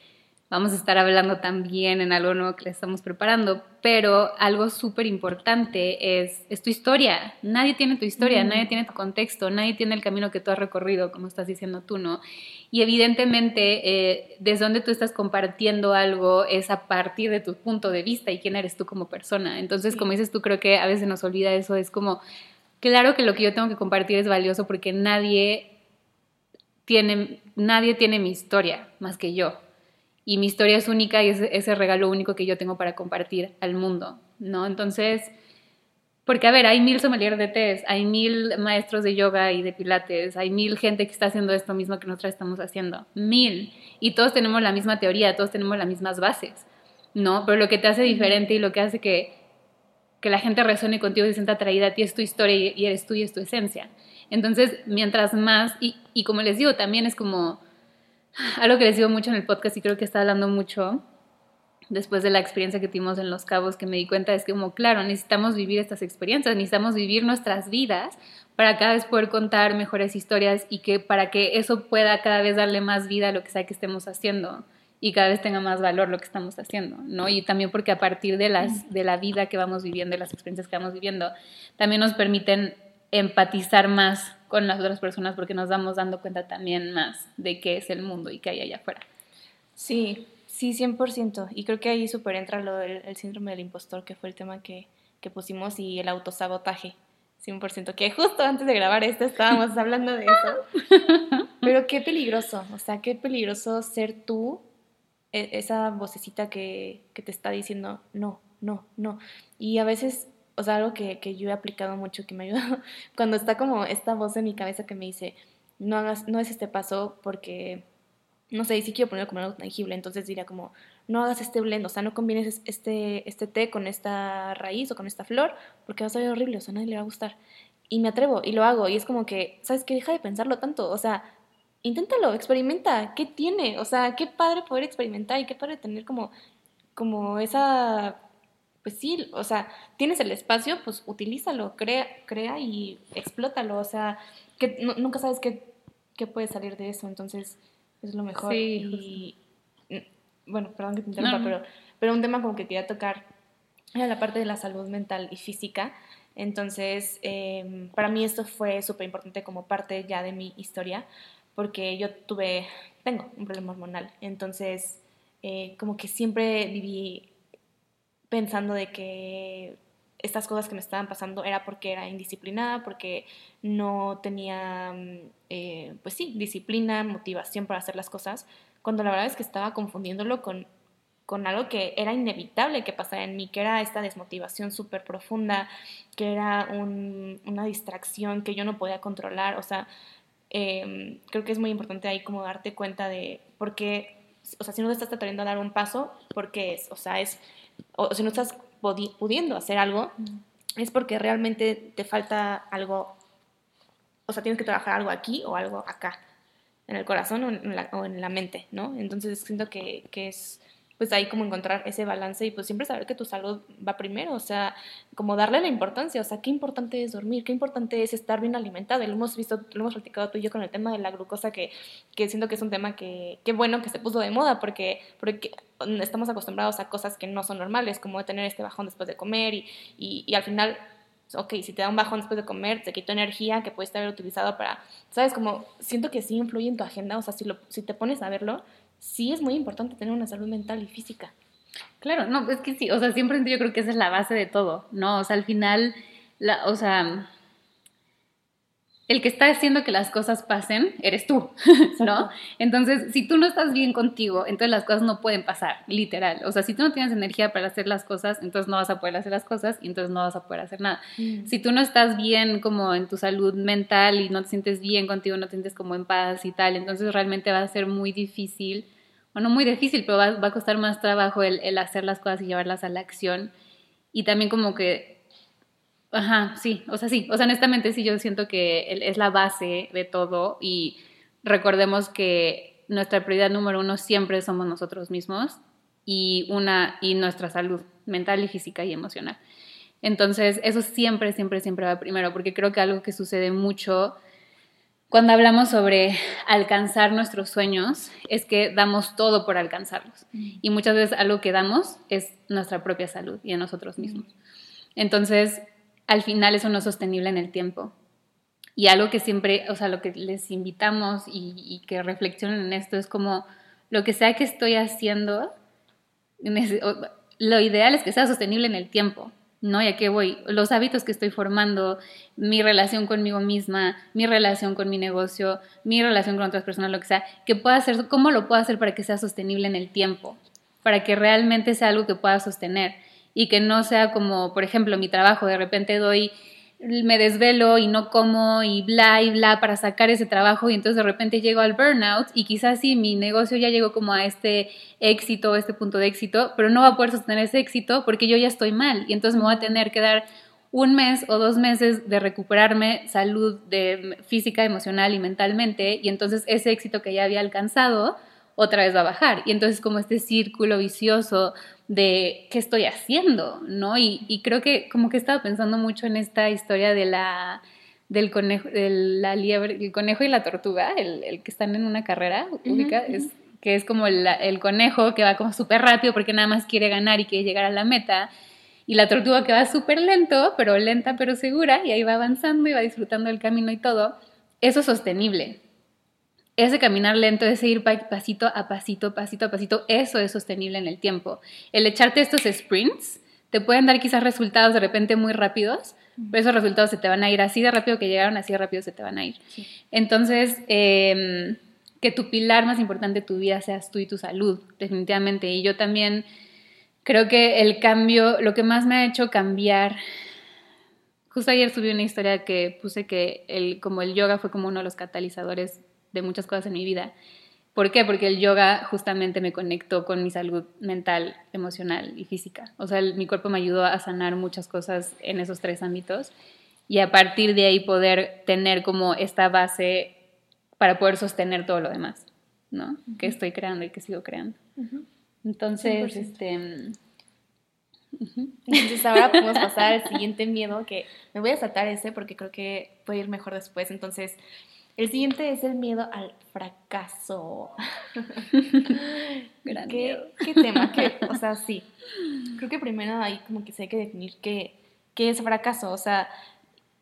vamos a estar hablando también en algo nuevo que le estamos preparando, pero algo súper importante es, es, tu historia. Nadie tiene tu historia, nadie tiene tu contexto, nadie tiene el camino que tú has recorrido, como estás diciendo tú, ¿no? Y evidentemente, eh, desde donde tú estás compartiendo algo es a partir de tu punto de vista y quién eres tú como persona. Entonces, como dices tú, creo que a veces nos olvida eso, es como, claro que lo que yo tengo que compartir es valioso porque nadie tiene, nadie tiene mi historia más que yo y mi historia es única y es ese regalo único que yo tengo para compartir al mundo, ¿no? Entonces, porque a ver, hay mil sommeliers de tés, hay mil maestros de yoga y de pilates, hay mil gente que está haciendo esto mismo que nosotros estamos haciendo, mil, y todos tenemos la misma teoría, todos tenemos las mismas bases, ¿no? Pero lo que te hace diferente y lo que hace que, que la gente resuene contigo y se sienta atraída a ti es tu historia y eres tú y es tu esencia. Entonces, mientras más, y, y como les digo, también es como algo que les digo mucho en el podcast y creo que está hablando mucho después de la experiencia que tuvimos en Los Cabos, que me di cuenta es que como, claro, necesitamos vivir estas experiencias, necesitamos vivir nuestras vidas para cada vez poder contar mejores historias y que para que eso pueda cada vez darle más vida a lo que sea que estemos haciendo y cada vez tenga más valor lo que estamos haciendo, ¿no? Y también porque a partir de, las, de la vida que vamos viviendo, de las experiencias que vamos viviendo, también nos permiten empatizar más con las otras personas porque nos vamos dando cuenta también más de qué es el mundo y qué hay allá afuera. Sí, sí, 100%. Y creo que ahí súper entra lo del el síndrome del impostor, que fue el tema que, que pusimos, y el autosabotaje. 100%, que justo antes de grabar esto estábamos hablando de eso. Pero qué peligroso, o sea, qué peligroso ser tú, e, esa vocecita que, que te está diciendo no, no, no. Y a veces o sea, algo que, que, yo he aplicado mucho, que me ha ayudado, cuando está como esta voz en mi cabeza que me dice, no hagas, no es este paso porque, no sé, y sí quiero ponerlo como algo tangible, entonces diría como, no hagas este blend, o sea, no combines este, este té con esta raíz o con esta flor, porque va a salir horrible, o sea, a nadie le va a gustar. Y me atrevo y lo hago, y es como que, ¿sabes qué? Deja de pensarlo tanto, o sea, inténtalo, experimenta, ¿qué tiene? O sea, qué padre poder experimentar y qué padre tener como, como esa pues sí, o sea, tienes el espacio, pues utilízalo, crea, crea y explótalo, o sea, que nunca sabes qué, qué, puede salir de eso, entonces es lo mejor. Sí, y, bueno, perdón que te interrumpa, pero, pero un tema como que quería tocar era la parte de la salud mental y física. Entonces, em, para mí esto fue súper importante como parte ya de mi historia, porque yo tuve, tengo un problema hormonal, entonces eh, como que siempre viví pensando de que estas cosas que me estaban pasando era porque era indisciplinada, porque no tenía, mm, eh, pues sí, disciplina, motivación para hacer las cosas, cuando la verdad es que estaba confundiéndolo con, con algo que era inevitable que pasara en mí, que era esta desmotivación súper profunda, que era una distracción que yo no podía controlar, o sea, em, creo que es muy importante ahí como darte cuenta de por qué, o sea, si no te estás tratando de dar un paso, ¿por qué es? O sea, es o si no estás pudiendo hacer algo, es porque realmente te falta algo, o sea, tienes que trabajar algo aquí o algo acá, en el corazón o en la, o en la mente, ¿no? Entonces siento que, que es pues ahí como encontrar ese balance y pues siempre saber que tu salud va primero, o sea, como darle la importancia, o sea, qué importante es dormir, qué importante es estar bien alimentado, y lo hemos visto, lo hemos platicado tú y yo con el tema de la glucosa, que, que siento que es un tema que, qué bueno que se puso de moda, porque, porque estamos acostumbrados a cosas que no son normales, como tener este bajón después de comer y, y, y al final ok, si te da un bajón después de comer, te quito energía que puedes haber utilizado para, ¿sabes? Como siento que sí influye en tu agenda, o sea, si, lo, si te pones a verlo, sí es muy importante tener una salud mental y física. Claro, no, es que sí, o sea, siempre yo creo que esa es la base de todo, ¿no? O sea, al final, la, o sea, el que está haciendo que las cosas pasen eres tú, ¿no? Entonces, si tú no estás bien contigo, entonces las cosas no pueden pasar, literal. O sea, si tú no tienes energía para hacer las cosas, entonces no vas a poder hacer las cosas y entonces no vas a poder hacer nada. Mm. Si tú no estás bien como en tu salud mental y no te sientes bien contigo, no te sientes como en paz y tal, entonces realmente va a ser muy difícil, o no muy difícil, pero va, va a costar más trabajo el hacer las cosas y llevarlas a la acción. Y también como que Ajá, sí, o sea, sí, o sea, honestamente sí, yo siento que es la base de todo y recordemos que nuestra prioridad número uno siempre somos nosotros mismos y, una, y nuestra salud mental y física y emocional. Entonces, eso siempre, siempre, siempre va primero, porque creo que algo que sucede mucho cuando hablamos sobre alcanzar nuestros sueños es que damos todo por alcanzarlos. Y muchas veces algo que damos es nuestra propia salud y en nosotros mismos. Entonces, al final eso no es sostenible en el tiempo. Y algo que siempre, o sea, lo que les invitamos y, que reflexionen en esto es como lo que sea que estoy haciendo, lo ideal es que sea sostenible en el tiempo, ¿no? ¿Y a qué voy? Los hábitos que estoy formando, mi relación conmigo misma, mi relación con mi negocio, mi relación con otras personas, lo que sea, que pueda hacer, ¿cómo lo puedo hacer para que sea sostenible en el tiempo? Para que realmente sea algo que pueda sostener y que no sea como, por ejemplo, mi trabajo, de repente doy me desvelo y no como y bla y bla para sacar ese trabajo y entonces de repente llego al burnout y quizás sí, mi negocio ya llegó como a este éxito, este punto de éxito, pero no va a poder sostener ese éxito porque yo ya estoy mal y entonces me voy a tener que dar un mes o dos meses de recuperarme salud de física, emocional y mentalmente y entonces ese éxito que ya había alcanzado otra vez va a bajar y entonces como este círculo vicioso de qué estoy haciendo, ¿no? Y, creo que como que he estado pensando mucho en esta historia de la del conejo, de la liebre, el conejo y la tortuga, el, que están en una carrera, es, que es como el, el conejo que va como súper rápido porque nada más quiere ganar y quiere llegar a la meta, y la tortuga que va súper lento, pero lenta pero segura, y ahí va avanzando y va disfrutando el camino y todo, eso es sostenible, ese caminar lento, ese ir pasito a pasito, pasito a pasito, eso es sostenible en el tiempo. El echarte estos sprints te pueden dar quizás resultados de repente muy rápidos, pero esos resultados se te van a ir así de rápido que llegaron, así de rápido se te van a ir. Entonces, em, que tu pilar más importante de tu vida seas tú y tu salud, definitivamente. Y yo también creo que el cambio, lo que más me ha hecho cambiar, justo ayer subí una historia que puse que el, como el yoga fue como uno de los catalizadores de muchas cosas en mi vida. ¿Por qué? Porque el yoga justamente me conectó con mi salud mental, emocional y física. O sea, mi cuerpo me ayudó a sanar muchas cosas en esos tres ámbitos y a partir de ahí poder tener como esta base para poder sostener todo lo demás, ¿no? Que estoy creando y que sigo creando. Entonces, este... Entonces ahora podemos pasar al siguiente miedo que me voy a saltar ese porque creo que puede ir mejor después. Entonces, el siguiente es el miedo al fracaso. Gran ¿Qué, ¿Qué, tema? o sea, sí. Creo que primero ahí como que se hay que definir qué, qué es fracaso. O sea,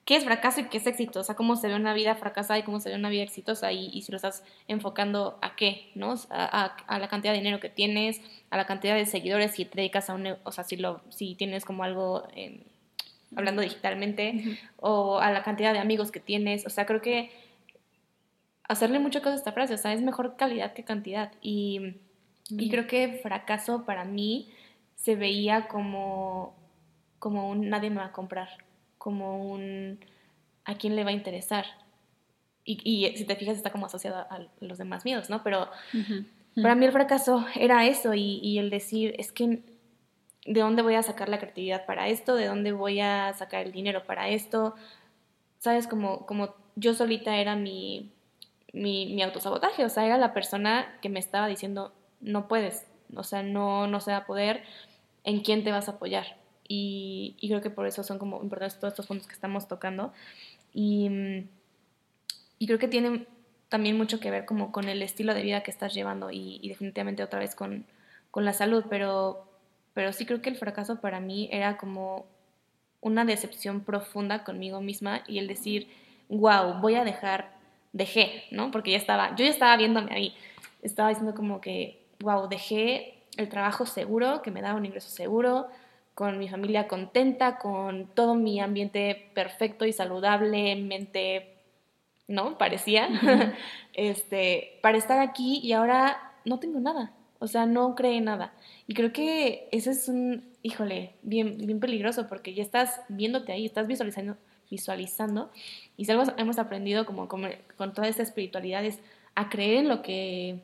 qué es fracaso y qué es éxito. O sea, cómo se ve una vida fracasada y cómo se ve una vida exitosa. Y, y si lo estás enfocando a qué, ¿no? A, a, la cantidad de dinero que tienes, a la cantidad de seguidores, si te dedicas a un... O sea, si, lo, si tienes como algo... hablando digitalmente, o a la cantidad de amigos que tienes. O sea, creo que hacerle mucho caso a esta frase, o sea, es mejor calidad que cantidad. Y, y creo que fracaso para mí se veía como, como un nadie me va a comprar, como un a quién le va a interesar. Y, y si te fijas está como asociado a los demás miedos, ¿no? Pero para mí el fracaso era eso y, y el decir, es que ¿de dónde voy a sacar la creatividad para esto? ¿De dónde voy a sacar el dinero para esto? ¿Sabes? Como, como yo solita era mi, mi, mi, autosabotaje, o sea, era la persona que me estaba diciendo, no puedes, o sea, no, no se va a poder, ¿en quién te vas a apoyar? Y, creo que por eso son como importantes todos estos puntos que estamos tocando. Y, y creo que tienen también mucho que ver como con el estilo de vida que estás llevando y, y definitivamente otra vez con, con la salud, pero, pero sí creo que el fracaso para mí era como una decepción profunda conmigo misma y el decir, wow, voy a dejar dejé, ¿no? Porque ya estaba, yo ya estaba viéndome ahí, estaba diciendo como que, wow, dejé el trabajo seguro, que me daba un ingreso seguro, con mi familia contenta, con todo mi ambiente perfecto y saludable, mente, ¿no? Parecía, este, para estar aquí y ahora no tengo nada, o sea, no creé nada. Y creo que ese es un, híjole, bien, bien peligroso porque ya estás viéndote ahí, estás visualizando visualizando. Y si algo hemos aprendido como, con toda esta espiritualidad es a creer en lo que,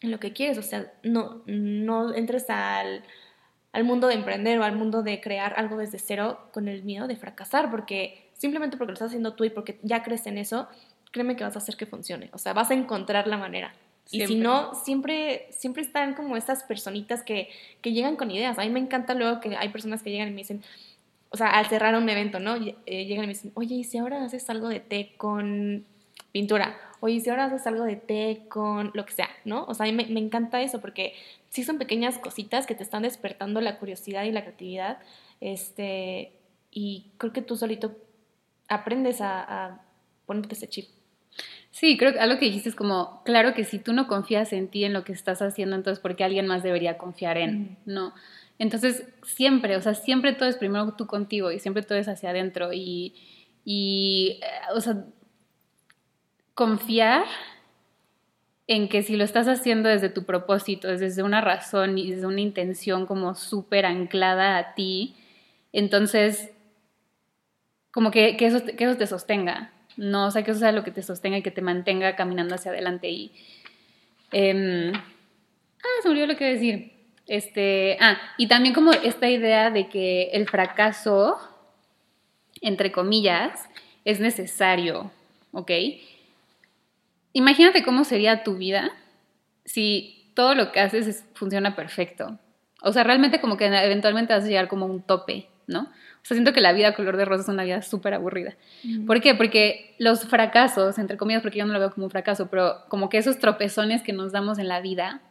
en lo que quieres. O sea, no, no entres al, al mundo de emprender o al mundo de crear algo desde cero con el miedo de fracasar, porque simplemente porque lo estás haciendo tú y porque ya crees en eso, créeme que vas a hacer que funcione. O sea, vas a encontrar la manera. Y si no, siempre, siempre están como estas personitas que, que llegan con ideas. A mí me encanta luego que hay personas que llegan y me dicen, o sea, al cerrar un evento, ¿no? Eh, llegan y me dicen, oye, ¿y si ahora haces algo de té con pintura? Oye, ¿y si ahora haces algo de té con lo que sea, ¿no? O sea, a mí me, encanta eso porque sí son pequeñas cositas que te están despertando la curiosidad y la creatividad. Este, y creo que tú solito aprendes a, ponerte ese chip. Sí, creo que algo que dijiste es como, claro que si tú no confías en ti, en lo que estás haciendo, entonces, ¿por qué alguien más debería confiar en? No. Entonces, siempre, o sea, siempre todo es primero tú contigo y siempre todo es hacia adentro y, y eh, o sea, confiar en que si lo estás haciendo desde tu propósito, desde una razón y desde una intención como súper anclada a ti, entonces como que, que, eso, que eso te sostenga, ¿no? O sea, que eso sea lo que te sostenga y que te mantenga caminando hacia adelante. Y, em, ah, se me lo que decir. Este, ah, y también como esta idea de que el fracaso, entre comillas, es necesario, ¿ok? Imagínate cómo sería tu vida si todo lo que haces funciona perfecto. O sea, realmente como que eventualmente vas a llegar como a un tope, ¿no? O sea, siento que la vida color de rosa es una vida súper aburrida. ¿Por qué? Porque los fracasos, entre comillas, porque yo no lo veo como un fracaso, pero como que esos tropezones que nos damos en la vida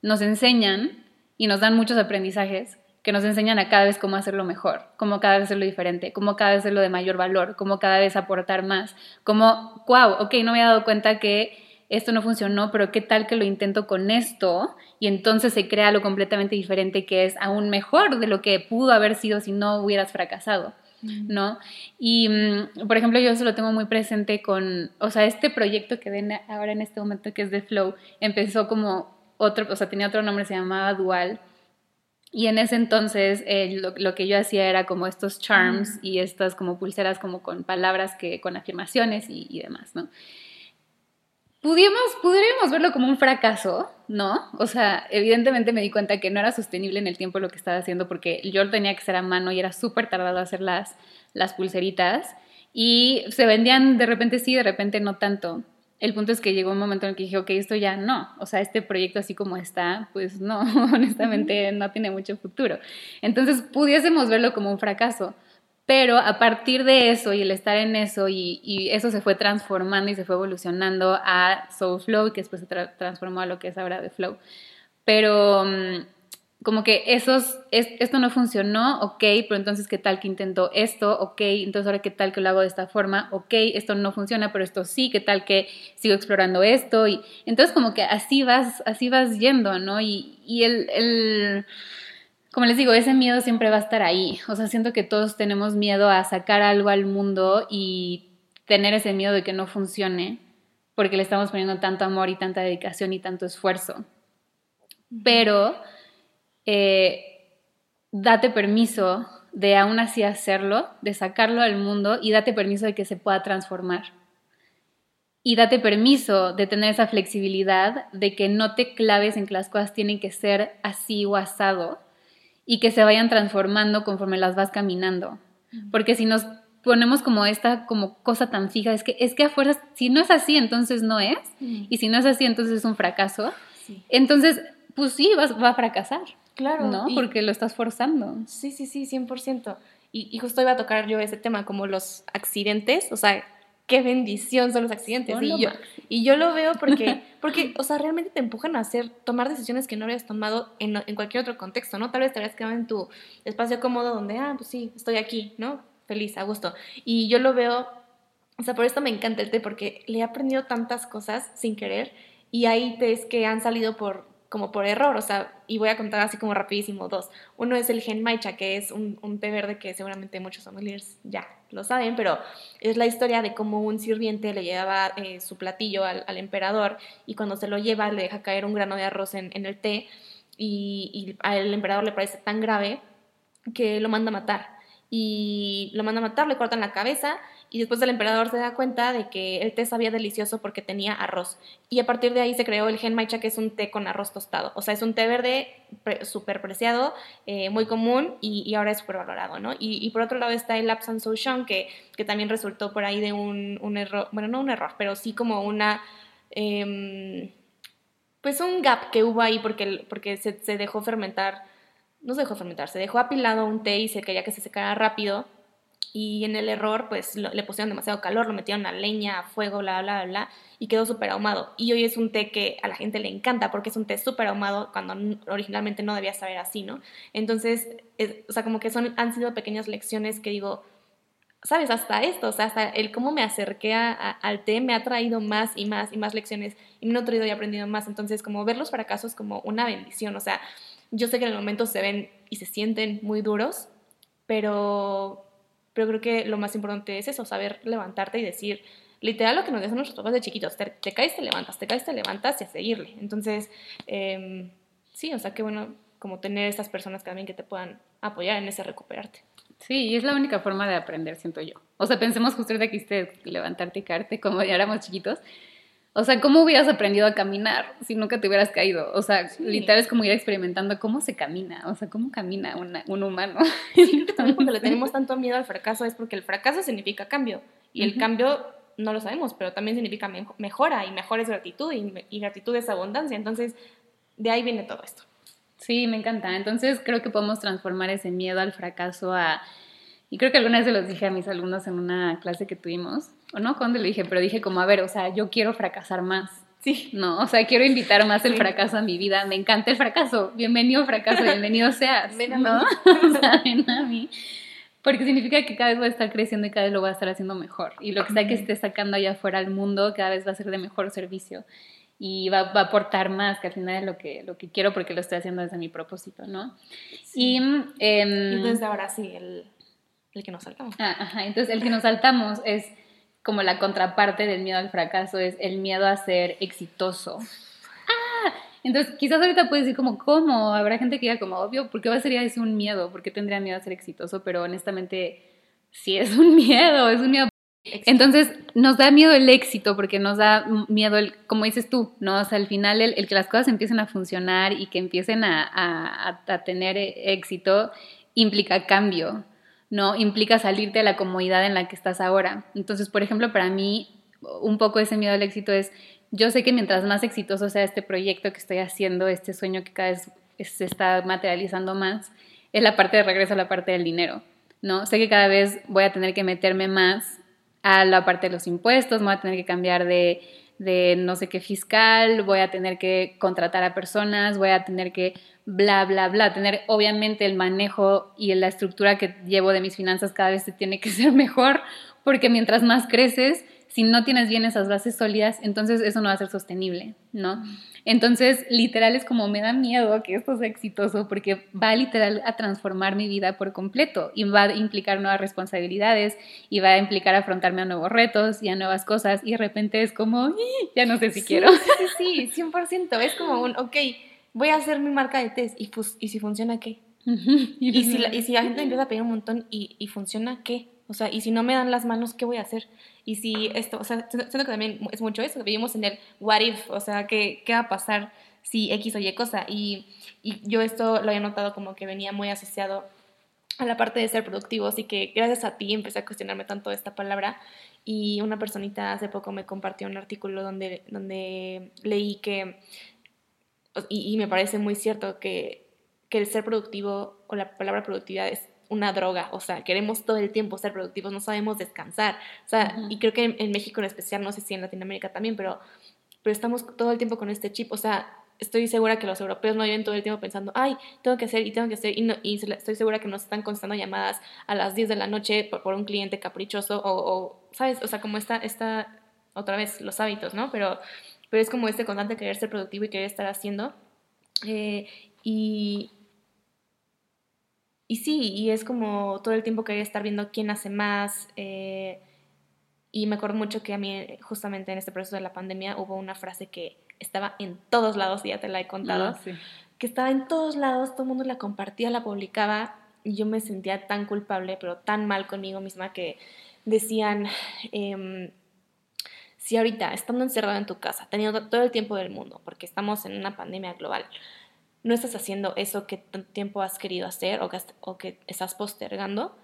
nos enseñan y nos dan muchos aprendizajes que nos enseñan a cada vez cómo hacerlo mejor, cómo cada vez hacerlo diferente, cómo cada vez hacerlo de mayor valor, cómo cada vez aportar más, como, wow, ok, no me he dado cuenta que esto no funcionó, pero qué tal que lo intento con esto y entonces se crea lo completamente diferente que es aún mejor de lo que pudo haber sido si no hubieras fracasado. ¿No? Y, mm, por ejemplo, yo eso lo tengo muy presente con, o sea, este proyecto que ven ahora en este momento que es de Flow, empezó como otro, o sea, tenía otro nombre, se llamaba Dual, y en ese entonces eh, lo, que yo hacía era como estos charms y estas como pulseras como con palabras que, con afirmaciones y, y demás, ¿no? Pudimos, podríamos verlo como un fracaso, ¿no? O sea, evidentemente me di cuenta que no era sostenible en el tiempo lo que estaba haciendo porque yo lo tenía que hacer a mano y era súper tardado hacer las, las pulseritas y se vendían de repente sí, de repente no tanto. El punto es que llegó un momento en el que dije, ok, esto ya no, o sea, este proyecto así como está, pues no, honestamente no tiene mucho futuro. Entonces pudiésemos verlo como un fracaso pero a partir de eso y el estar en eso y, eso se fue transformando y se fue evolucionando a Soul Flow, que después se transformó a lo que es ahora de Flow. Pero mm, como que esos, esto no funcionó, ok, pero entonces qué tal que intento esto, ok, entonces ahora qué tal que lo hago de esta forma, ok, esto no funciona, pero esto sí, qué tal que sigo explorando esto y entonces como que así vas, así vas yendo, ¿no? Y, y el como les digo, ese miedo siempre va a estar ahí. O sea, siento que todos tenemos miedo a sacar algo al mundo y tener ese miedo de que no funcione porque le estamos poniendo tanto amor y tanta dedicación y tanto esfuerzo. Pero eh, date permiso de aún así hacerlo, de sacarlo al mundo y date permiso de que se pueda transformar. Y date permiso de tener esa flexibilidad de que no te claves en que las cosas tienen que ser así o asado, y que se vayan transformando conforme las vas caminando. Porque si nos ponemos como esta como cosa tan fija, es que es que afuera, si no es así, entonces no es, y si no es así, entonces es un fracaso. Entonces, pues sí, vas, va a fracasar. Claro. ¿No? Porque lo estás forzando. Sí, sí, sí, 100%. Y, y justo iba a tocar yo ese tema, como los accidentes, o sea, qué bendición son los accidentes. y, yo, y yo lo veo porque, porque, o sea, realmente te empujan a hacer, tomar decisiones que no habrías tomado en, en cualquier otro contexto, ¿no? Tal vez te habrías quedado en tu espacio cómodo donde, ah, pues sí, estoy aquí, ¿no? Feliz, a gusto. Y yo lo veo, o sea, por esto me encanta el té, porque le he aprendido tantas cosas sin querer y hay tés que han salido por, como por error, o sea, y voy a contar así como rapidísimo dos. Uno es el gen maicha, que es un, un té verde que seguramente muchos sommeliers ya lo saben, pero es la historia de cómo un sirviente le llevaba eh, su platillo al, emperador y cuando se lo lleva le deja caer un grano de arroz en, el té y, y al emperador le parece tan grave que lo manda a matar. Y lo manda a matar, le cortan la cabeza y después el emperador se da cuenta de que el té sabía delicioso porque tenía arroz. Y a partir de ahí se creó el gen maicha, que es un té con arroz tostado. O sea, es un té verde súper preciado, eh, muy común y, ahora es súper valorado, ¿no? Y, por otro lado está el Lapsan Souchong, que, que también resultó por ahí de un, error, bueno, no un error, pero sí como una... Em, pues un gap que hubo ahí porque, porque se, se dejó fermentar, no se dejó fermentar, se dejó apilado un té y se quería que se secara rápido y en el error pues le pusieron demasiado calor, lo metieron a leña, a fuego, bla, bla, bla, y quedó súper ahumado. Y hoy es un té que a la gente le encanta porque es un té súper ahumado cuando originalmente no debía saber así, ¿no? Entonces, o sea, como que son, han sido pequeñas lecciones que digo, ¿sabes? Hasta esto, o sea, hasta el cómo me acerqué al té me ha traído más y más y más lecciones y me he nutrido y aprendido más. Entonces, como ver los fracasos como una bendición, o sea, yo sé que en el momento se ven y se sienten muy duros, pero, pero creo que lo más importante es eso, saber levantarte y decir, literal lo que nos dicen nuestros papás de chiquitos, te, caes, te levantas, te caes, te levantas y a seguirle. Entonces, em, sí, o sea, qué bueno como tener estas personas también que te puedan apoyar en ese recuperarte. Sí, y es la única forma de aprender, siento yo. O sea, pensemos justo de que hiciste levantarte y caerte como ya éramos chiquitos. O sea, ¿cómo hubieras aprendido a caminar si nunca te hubieras caído? O sea, literal es como ir experimentando cómo se camina, o sea, cómo camina un humano. Sí, cuando le tenemos tanto miedo al fracaso es porque el fracaso significa cambio y el cambio no lo sabemos, pero también significa mejora y mejor es gratitud y, y gratitud es abundancia. Entonces, de ahí viene todo esto. Sí, me encanta. Entonces creo que podemos transformar ese miedo al fracaso a... Y creo que alguna vez se los dije a mis alumnos en una clase que tuvimos, no cuando le dije, pero dije como, a ver, o sea, yo quiero fracasar más. Sí. No, o sea, quiero invitar más el fracaso a mi vida. Me encanta el fracaso. Bienvenido fracaso, bienvenido seas. Ven a ¿no? mí. o sea, ven a mí. Porque significa que cada vez voy a estar creciendo y cada vez lo voy a estar haciendo mejor. Y lo que sea que esté sacando allá afuera al mundo, cada vez va a ser de mejor servicio y va, va, a aportar más, que al final es lo que, lo que quiero porque lo estoy haciendo desde mi propósito, ¿no? Y, eh, entonces ahora sí, el, el que nos saltamos. Ah, ajá, entonces el que nos saltamos es como la contraparte del miedo al fracaso, es el miedo a ser exitoso. Ah, entonces quizás ahorita puedes decir como, ¿cómo? Habrá gente que diga como, obvio, ¿por qué va a ser eso un miedo? ¿Por qué tendría miedo a ser exitoso? Pero honestamente sí es un miedo, es un miedo entonces, nos da miedo el éxito porque nos da miedo, el, como dices tú, ¿no? O sea, al final el, que las cosas empiecen a funcionar y que empiecen a, tener éxito implica cambio, ¿no? Implica salirte de la comodidad en la que estás ahora. Entonces, por ejemplo, para mí, un poco ese miedo al éxito es, yo sé que mientras más exitoso sea este proyecto que estoy haciendo, este sueño que cada vez se está materializando más, es la parte de regreso a la parte del dinero, ¿no? Sé que cada vez voy a tener que meterme más a la parte de los impuestos, voy a tener que cambiar de, de no sé qué fiscal, voy a tener que contratar a personas, voy a tener que bla, bla, bla, tener obviamente el manejo y la estructura que llevo de mis finanzas cada vez se tiene que ser mejor, porque mientras más creces, si no tienes bien esas bases sólidas, entonces eso no va a ser sostenible, ¿no? Entonces, literal es como me da miedo que esto sea exitoso porque va literal a transformar mi vida por completo y va a implicar nuevas responsabilidades y va a implicar afrontarme a nuevos retos y a nuevas cosas y de repente es como, ya no sé si quiero. Sí, sí, sí, 100%. Es como un, ok, voy a hacer mi marca de test y, pues, ¿y si funciona qué? ¿Y, si la, y si la gente empieza a pedir un montón y, y funciona qué? O sea, y si no me dan las manos, ¿qué voy a hacer? Y si esto, o sea, siento que también es mucho eso, vivimos en el what if, o sea, ¿qué, qué va a pasar si X o Y cosa? Y, y yo esto lo había notado como que venía muy asociado a la parte de ser productivo, así que gracias a ti empecé a cuestionarme tanto esta palabra y una personita hace poco me compartió un artículo donde, donde leí que, y, y me parece muy cierto que, que el ser productivo o la palabra productividad es una droga, o sea, queremos todo el tiempo ser productivos, no sabemos descansar, o sea, y creo que en, México en especial, no sé si en Latinoamérica también, pero, pero estamos todo el tiempo con este chip, o sea, estoy segura que los europeos no viven todo el tiempo pensando, ay, tengo que hacer y tengo que hacer, y, no, y estoy segura que nos están constando llamadas a las 10 de la noche por, un cliente caprichoso, o, ¿sabes? O sea, como está, está, otra vez, los hábitos, ¿no? Pero, pero es como este constante querer ser productivo y querer estar haciendo. Eh, y, y sí, y es como todo el tiempo quería estar viendo quién hace más. Eh, y me acuerdo mucho que a mí, justamente en este proceso de la pandemia, hubo una frase que estaba en todos lados, ya te la he contado, ah, que estaba en todos lados, todo el mundo la compartía, la publicaba, y yo me sentía tan culpable, pero tan mal conmigo misma que decían, eh, si ahorita, estando encerrado en tu casa, teniendo todo el tiempo del mundo, porque estamos en una pandemia global, no estás haciendo eso que tanto tiempo has querido hacer o que, o que estás postergando,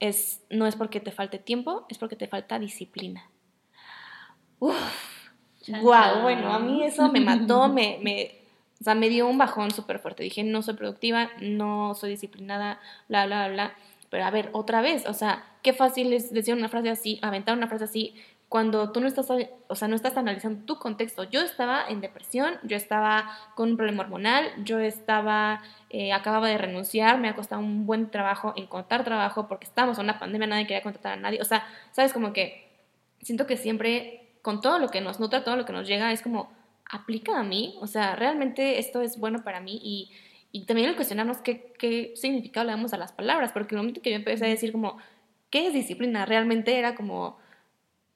es, no es porque te falte tiempo, es porque te falta disciplina. Uf, wow, bueno, a mí eso me mató, me, me, o sea, me dio un bajón súper fuerte. Dije, no soy productiva, no soy disciplinada, bla, bla, bla. Pero a ver, otra vez, o sea, qué fácil es decir una frase así, aventar una frase así, cuando tú no estás, o sea, no estás analizando tu contexto. Yo estaba en depresión, yo estaba con un problema hormonal, yo estaba, eh, acababa de renunciar, me ha costado un buen trabajo encontrar trabajo porque estábamos en una pandemia, nadie quería contratar a nadie. O sea, sabes, como que siento que siempre con todo lo que nos nutra, todo lo que nos llega, es como, aplica a mí, o sea, realmente esto es bueno para mí y, y también el cuestionarnos qué, qué significado le damos a las palabras, porque el momento que yo empecé a decir como, ¿qué es disciplina? Realmente era como,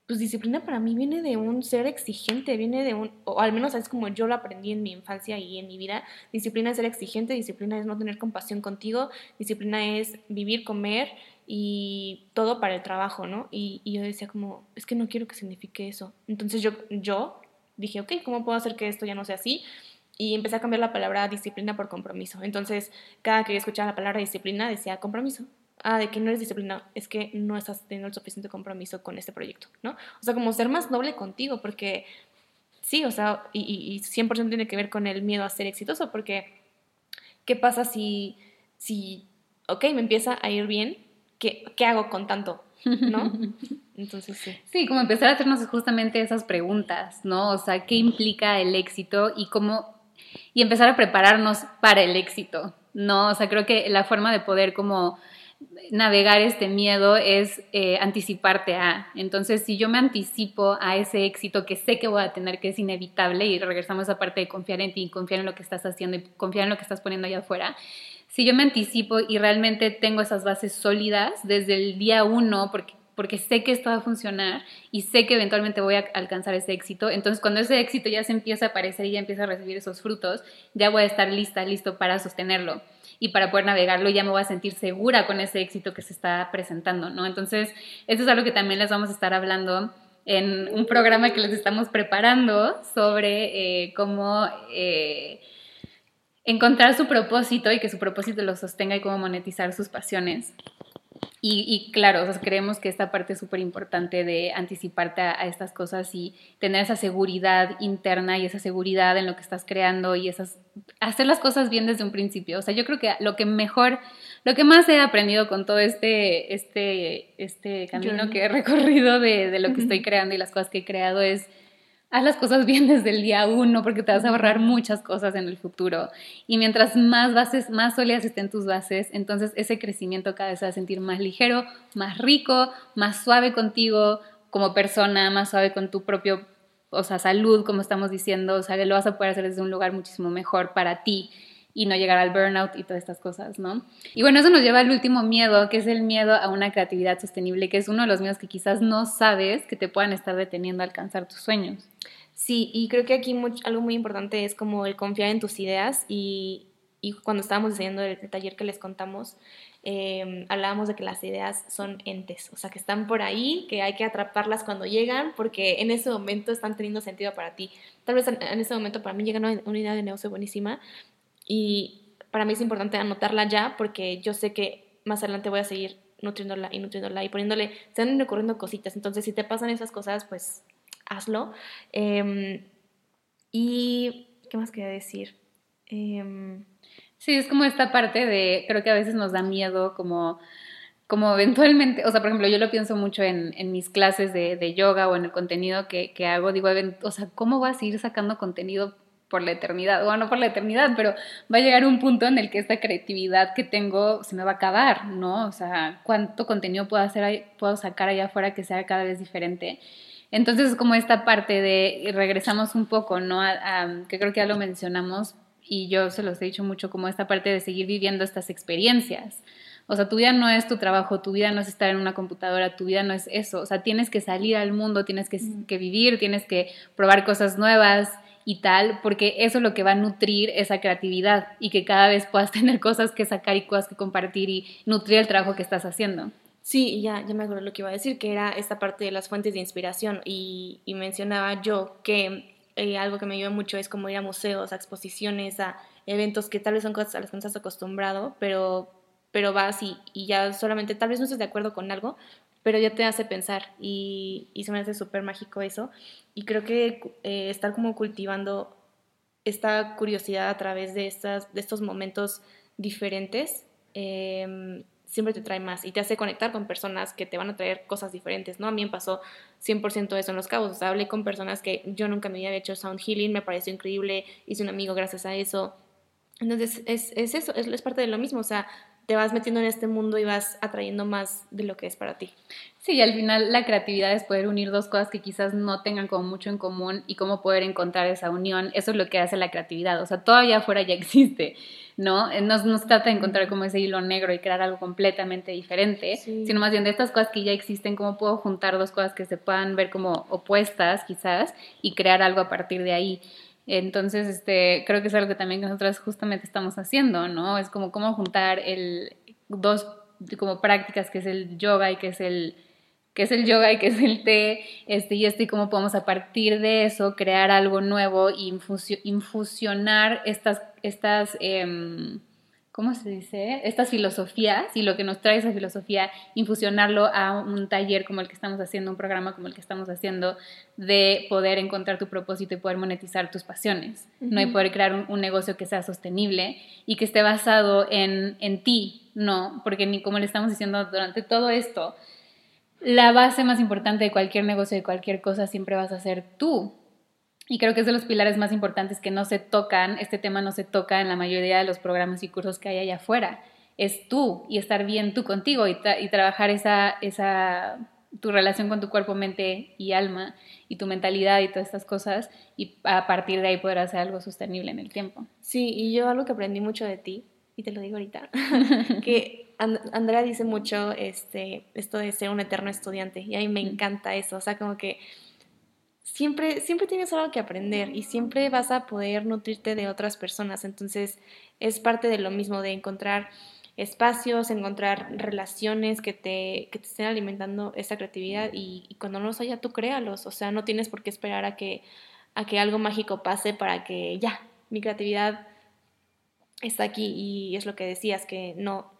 pues disciplina para mí viene de un ser exigente, viene de un, o al menos es como yo lo aprendí en mi infancia y en mi vida, disciplina es ser exigente, disciplina es no tener compasión contigo, disciplina es vivir, comer y todo para el trabajo, ¿no? Y, y yo decía como, es que no quiero que signifique eso. Entonces yo, yo dije, ok, ¿cómo puedo hacer que esto ya no sea así? Y empecé a cambiar la palabra disciplina por compromiso. Entonces, cada que escuchaba la palabra disciplina, decía compromiso. Ah, de que no eres disciplinado, es que no estás teniendo el suficiente compromiso con este proyecto, ¿no? O sea, como ser más noble contigo, porque sí, o sea, y, y 100% tiene que ver con el miedo a ser exitoso, porque ¿qué pasa si, si ok, me empieza a ir bien, ¿qué, qué hago con tanto? ¿No? Entonces sí. Sí, como empezar a hacernos justamente esas preguntas, ¿no? O sea, ¿qué implica el éxito y cómo y empezar a prepararnos para el éxito, ¿no? O sea, creo que la forma de poder como navegar este miedo es eh, anticiparte a. Entonces, si yo me anticipo a ese éxito que sé que voy a tener, que es inevitable, y regresamos a parte de confiar en ti, confiar en lo que estás haciendo y confiar en lo que estás poniendo allá afuera, si yo me anticipo y realmente tengo esas bases sólidas desde el día uno, porque porque sé que esto va a funcionar y sé que eventualmente voy a alcanzar ese éxito. Entonces, cuando ese éxito ya se empieza a aparecer y ya empieza a recibir esos frutos, ya voy a estar lista, listo para sostenerlo y para poder navegarlo ya me voy a sentir segura con ese éxito que se está presentando, ¿no? Entonces, eso es algo que también les vamos a estar hablando en un programa que les estamos preparando sobre eh, cómo... Eh, encontrar su propósito y que su propósito lo sostenga y cómo monetizar sus pasiones. Y, claro, creemos que esta parte es súper importante de anticiparte a, estas cosas y tener esa seguridad interna y esa seguridad en lo que estás creando y esas, hacer las cosas bien desde un principio. O sea, yo creo que lo que mejor, lo que más he aprendido con todo este, este, este camino que he recorrido de, de lo que estoy creando y las cosas que he creado es haz las cosas bien desde el día uno porque te vas a ahorrar muchas cosas en el futuro. Y mientras más bases, más sólidas estén tus bases, entonces ese crecimiento cada vez se va a sentir más ligero, más rico, más suave contigo como persona, más suave con tu propio, o sea, salud, como estamos diciendo, o sea, que lo vas a poder hacer desde un lugar muchísimo mejor para ti y no llegar al burnout y todas estas cosas, ¿no? Y bueno, eso nos lleva al último miedo, que es el miedo a una creatividad sostenible, que es uno de los miedos que quizás no sabes que te puedan estar deteniendo a alcanzar tus sueños. Sí, y creo que aquí algo muy importante es como el confiar en tus ideas y, y cuando estábamos diseñando el, taller que les contamos, em, hablábamos de que las ideas son entes, o sea, que están por ahí, que hay que atraparlas cuando llegan, porque en ese momento están teniendo sentido para ti. Tal vez en, ese momento para mí llega una, una idea de negocio buenísima, y para mí es importante anotarla ya porque yo sé que más adelante voy a seguir nutriéndola y nutriéndola y poniéndole, se van ocurriendo cositas. Entonces, si te pasan esas cosas, pues hazlo. Em, y, ¿qué más quería decir? Em, sí, es como esta parte de, creo que a veces nos da miedo como como eventualmente, o sea, por ejemplo, yo lo pienso mucho en, mis clases de, de, yoga o en el contenido que, que hago, digo, o sea, ¿cómo vas a seguir sacando contenido por la eternidad, bueno, no por la eternidad, pero va a llegar un punto en el que esta creatividad que tengo se me va a acabar, ¿no? O sea, cuánto contenido puedo hacer, puedo sacar allá afuera que sea cada vez diferente. Entonces, es como esta parte de, regresamos un poco, ¿no? que creo que ya lo mencionamos y yo se los he dicho mucho, como esta parte de seguir viviendo estas experiencias. O sea, tu vida no es tu trabajo, tu vida no es estar en una computadora, tu vida no es eso. O sea, tienes que salir al mundo, tienes que, que vivir, tienes que probar cosas nuevas, y tal, porque eso es lo que va a nutrir esa creatividad y que cada vez puedas tener cosas que sacar y cosas que compartir y nutrir el trabajo que estás haciendo. Sí, ya, ya me acuerdo lo que iba a decir, que era esta parte de las fuentes de inspiración y, mencionaba yo que eh, algo que me ayuda mucho es como ir a museos, a exposiciones, a eventos que tal vez son cosas a las que no estás acostumbrado, pero, pero vas y, y ya solamente tal vez no estés de acuerdo con algo, pero ya te hace pensar y, y se me hace súper mágico eso. Y creo que eh, estar como cultivando esta curiosidad a través de, estas, de estos momentos diferentes em, siempre te trae más y te hace conectar con personas que te van a traer cosas diferentes, ¿no? A mí me pasó 100% eso en Los Cabos, o sea, hablé con personas que yo nunca me había hecho sound healing, me pareció increíble, hice un amigo gracias a eso. Entonces, es, es eso, es, es parte de lo mismo, o sea, te vas metiendo en este mundo y vas atrayendo más de lo que es para ti. Sí, y al final la creatividad es poder unir dos cosas que quizás no tengan como mucho en común y cómo poder encontrar esa unión. Eso es lo que hace la creatividad. O sea, todavía afuera ya existe, ¿no? No, no se trata de encontrar como ese hilo negro y crear algo completamente diferente, sino más bien de estas cosas que ya existen, cómo puedo juntar dos cosas que se puedan ver como opuestas quizás y crear algo a partir de ahí. Entonces, este, creo que es algo que también nosotros justamente estamos haciendo, ¿no? Es como cómo juntar el dos como prácticas que es el yoga y que es el que es el yoga y que es el té, este, y este, cómo podemos a partir de eso crear algo nuevo y infusionar estas, estas em, ¿cómo se dice? Estas filosofías y lo que nos trae esa filosofía, infusionarlo a un taller como el que estamos haciendo, un programa como el que estamos haciendo, de poder encontrar tu propósito y poder monetizar tus pasiones, ¿no? Y poder crear un, negocio que sea sostenible y que esté basado en, en ti, ¿no? Porque ni como le estamos diciendo durante todo esto, la base más importante de cualquier negocio, de cualquier cosa, siempre vas a ser tú, y creo que es de los pilares más importantes que no se tocan, este tema no se toca en la mayoría de los programas y cursos que hay allá afuera. Es tú y estar bien tú contigo y, y trabajar esa, esa, tu relación con tu cuerpo, mente y alma y tu mentalidad y todas estas cosas y a partir de ahí poder hacer algo sostenible en el tiempo. Sí, y yo algo que aprendí mucho de ti, y te lo digo ahorita, que Andrea dice mucho este, esto de ser un eterno estudiante y a mí me encanta eso, o sea, como que siempre, siempre tienes algo que aprender y siempre vas a poder nutrirte de otras personas. Entonces es parte de lo mismo, de encontrar espacios, encontrar relaciones que te, que te estén alimentando esa creatividad y, cuando no los haya, tú créalos. O sea, no tienes por qué esperar a que, a que algo mágico pase para que ya, mi creatividad está aquí y es lo que decías, que no,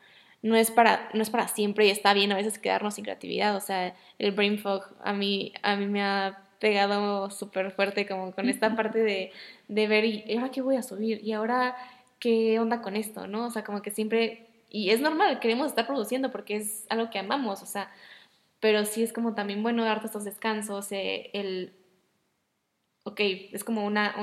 no es para, no es para siempre y está bien a veces quedarnos sin creatividad. O sea, el brain fog a mí, a mí me ha pegado súper fuerte como con esta parte de, de ver y, ahora qué voy a subir y ahora qué onda con esto, ¿no? O sea, como que siempre, y es normal, queremos estar produciendo porque es algo que amamos, o sea, pero sí es como también bueno darte estos descansos, eh, el, ok, es como una,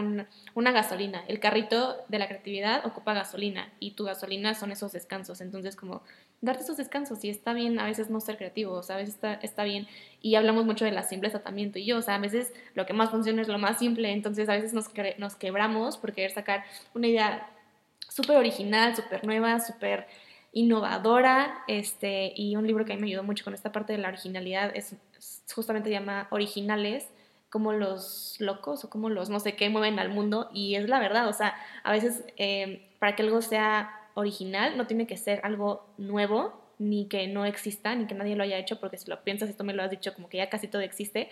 una gasolina, el carrito de la creatividad ocupa gasolina y tu gasolina son esos descansos, entonces como darte esos descansos y está bien a veces no ser creativo, o sea, a veces está, está bien. Y hablamos mucho de la simpleza también tú y yo, o sea, a veces lo que más funciona es lo más simple, entonces a veces nos, nos quebramos por querer sacar una idea súper original, súper nueva, súper innovadora, este, y un libro que a mí me ayudó mucho con esta parte de la originalidad es, justamente se llama Originales, como los locos o como los no sé qué mueven al mundo, y es la verdad, o sea, a veces eh, para que algo sea original, no tiene que ser algo nuevo, ni que no exista, ni que nadie lo haya hecho, porque si lo piensas, esto me lo has dicho, como que ya casi todo existe,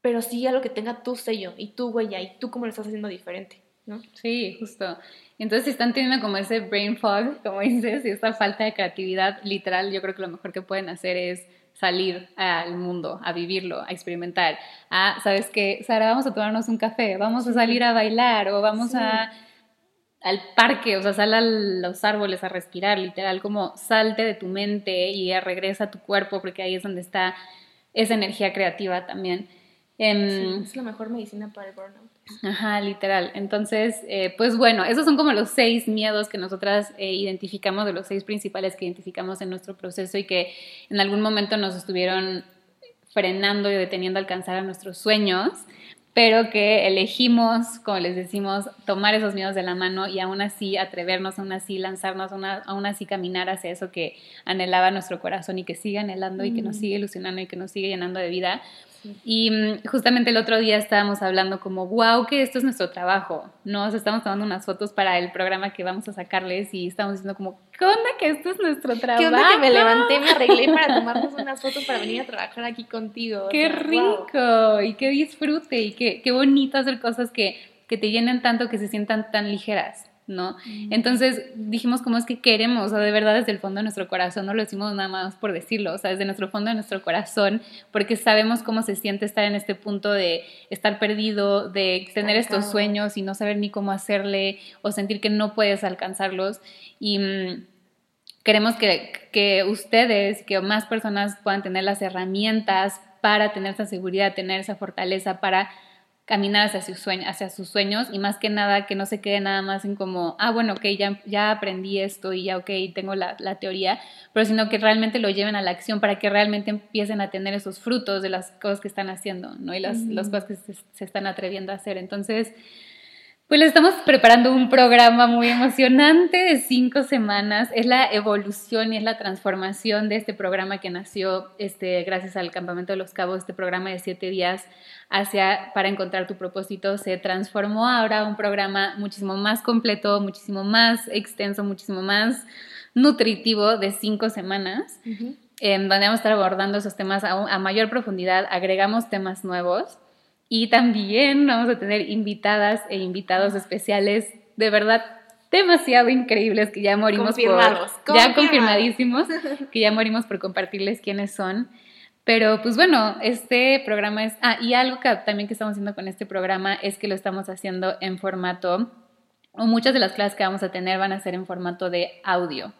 pero sí algo que tenga tu sello y tu huella y tú cómo lo estás haciendo diferente, ¿no? Sí, justo. Entonces, si están teniendo como ese brain fog, como dices, y esta falta de creatividad, literal, yo creo que lo mejor que pueden hacer es salir al mundo, a vivirlo, a experimentar. Ah, ¿sabes qué? Sara, vamos a tomarnos un café, vamos a salir a bailar o vamos a al parque, o sea, sal a los árboles a respirar, literal, como salte de tu mente y regresa a tu cuerpo, porque ahí es donde está esa energía creativa también. Em, es la mejor medicina para el burnout. Ajá, literal. Entonces, eh, pues bueno, esos son como los seis miedos que nosotras eh, identificamos, de los seis principales que identificamos en nuestro proceso y que en algún momento nos estuvieron frenando y deteniendo a alcanzar a nuestros sueños pero que elegimos, como les decimos, tomar esos miedos de la mano y aún así atrevernos, aún así lanzarnos, aún así caminar hacia eso que anhelaba nuestro corazón y que sigue anhelando y que nos sigue ilusionando y que nos sigue llenando de vida. Y mm, justamente el otro día estábamos hablando como, wow, que esto es nuestro trabajo, ¿no? O estamos tomando unas fotos para el programa que vamos a sacarles y estamos diciendo como, ¿qué onda que esto es nuestro trabajo? ¿Qué onda que me levanté, me arreglé para tomarnos unas fotos para venir a trabajar aquí contigo? ¡Qué rico! Y qué disfrute y qué, qué bonito hacer cosas que, que te llenen tanto, que se sientan tan ligeras. ¿No? Entonces dijimos cómo es que queremos, o sea, de verdad desde el fondo de nuestro corazón, no lo decimos nada más por decirlo, o sea, desde nuestro fondo de nuestro corazón, porque sabemos cómo se siente estar en este punto de estar perdido, de tener estos sueños y no saber ni cómo hacerle o sentir que no puedes alcanzarlos. Y mm, queremos que, que ustedes, que más personas puedan tener las herramientas para tener esa seguridad, tener esa fortaleza, para caminar hacia sus, sueños, hacia sus sueños y más que nada que no se quede nada más en como, ah, bueno, ok, ya, ya aprendí esto y ya, ok, tengo la, la, teoría, pero sino que realmente lo lleven a la acción para que realmente empiecen a tener esos frutos de las cosas que están haciendo, ¿no? Y las, las cosas que se, se, están atreviendo a hacer. Entonces, pues le estamos preparando un programa muy emocionante de cinco semanas. Es la evolución y es la transformación de este programa que nació este, gracias al Campamento de los Cabos, este programa de siete días hacia para encontrar tu propósito. Se transformó ahora un programa muchísimo más completo, muchísimo más extenso, muchísimo más nutritivo de cinco semanas, donde vamos a estar abordando esos temas a, a mayor profundidad. Agregamos temas nuevos y también vamos a tener invitadas e invitados especiales, de verdad demasiado increíbles que ya morimos por ya confirmadísimos que ya morimos por compartirles quiénes son. Pero pues bueno, este programa es ah y algo que también que estamos haciendo con este programa es que lo estamos haciendo en formato o muchas de las clases que vamos a tener van a ser en formato de audio.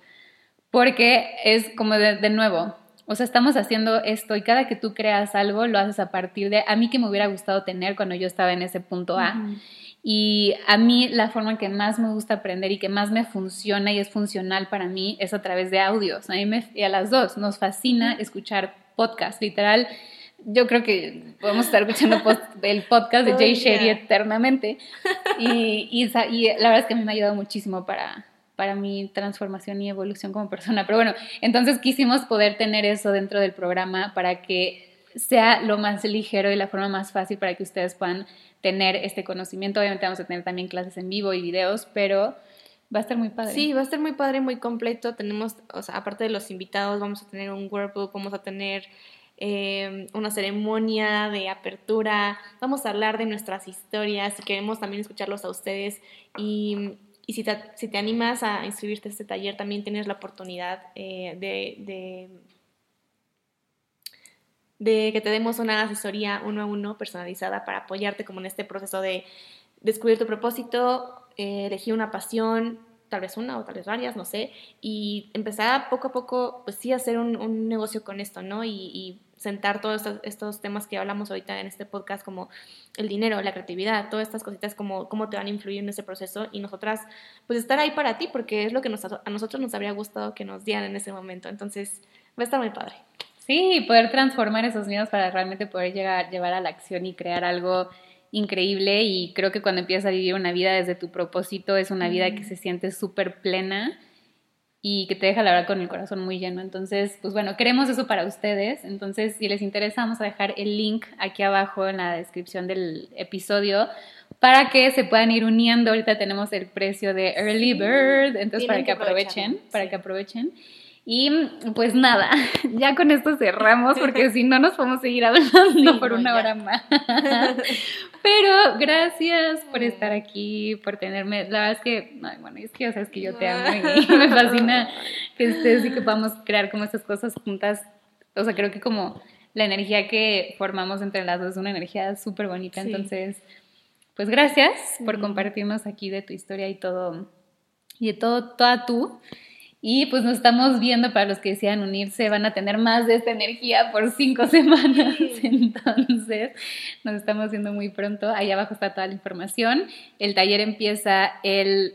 Porque es como de, de nuevo, o sea, estamos haciendo esto y cada que tú creas algo lo haces a partir de a mí que me hubiera gustado tener cuando yo estaba en ese punto A. Y a mí la forma que más me gusta aprender y que más me funciona y es funcional para mí es a través de audios. A mí me, y a las dos nos fascina escuchar podcast, literal. Yo creo que podemos estar escuchando el podcast de Jay Sherry eternamente. Y, y, y la verdad es que a mí me ha ayudado muchísimo para, para mi transformación y evolución como persona. Pero bueno, entonces quisimos poder tener eso dentro del programa para que sea lo más ligero y la forma más fácil para que ustedes puedan tener este conocimiento. Obviamente vamos a tener también clases en vivo y videos, pero va a estar muy padre. Sí, va a estar muy padre, muy completo. Tenemos, o sea, aparte de los invitados, vamos a tener un workbook, vamos a tener eh, una ceremonia de apertura, vamos a hablar de nuestras historias, queremos también escucharlos a ustedes y y si te, si te animas a inscribirte a este taller, también tienes la oportunidad eh, de, de, que te demos una asesoría uno a uno personalizada para apoyarte como en este proceso de descubrir tu propósito, eh, elegir una pasión, tal vez una o tal vez varias, no sé, y empezar poco a poco, pues sí, a hacer un, negocio con esto, ¿no? Y sentar todos estos, temas que hablamos ahorita en este podcast, como el dinero, la creatividad, todas estas cositas, como cómo te van a influir en ese proceso y nosotras, pues estar ahí para ti, porque es lo que a nosotros nos habría gustado que nos dieran en ese momento. Entonces, va a estar muy padre. Sí, poder transformar esos miedos para realmente poder llegar, llevar a la acción y crear algo increíble y creo que cuando empiezas a vivir una vida desde tu propósito es una vida que se siente súper plena y que te deja la verdad con el corazón muy lleno. Entonces, pues bueno, queremos eso para ustedes. Entonces, si les interesa, vamos a dejar el link aquí abajo en la descripción del episodio para que se puedan ir uniendo. Ahorita tenemos el precio de Early Bird, entonces para que, aprovechen, para que aprovechen. Y pues nada, ya con esto cerramos porque si no nos podemos seguir hablando por una hora más. Pero gracias por estar aquí, por tenerme. La verdad es que, bueno, es que ya sabes que yo te amo y me fascina que estés y que podamos crear como estas cosas juntas. O sea, creo que como la energía que formamos entre las dos es una energía súper bonita. Entonces, pues gracias por compartirnos aquí de tu historia y todo, y de todo, toda tú. Y pues nos estamos viendo para los que desean unirse, van a tener más de esta energía por cinco semanas. Entonces, nos estamos viendo muy pronto. Ahí abajo está toda la información. El taller empieza el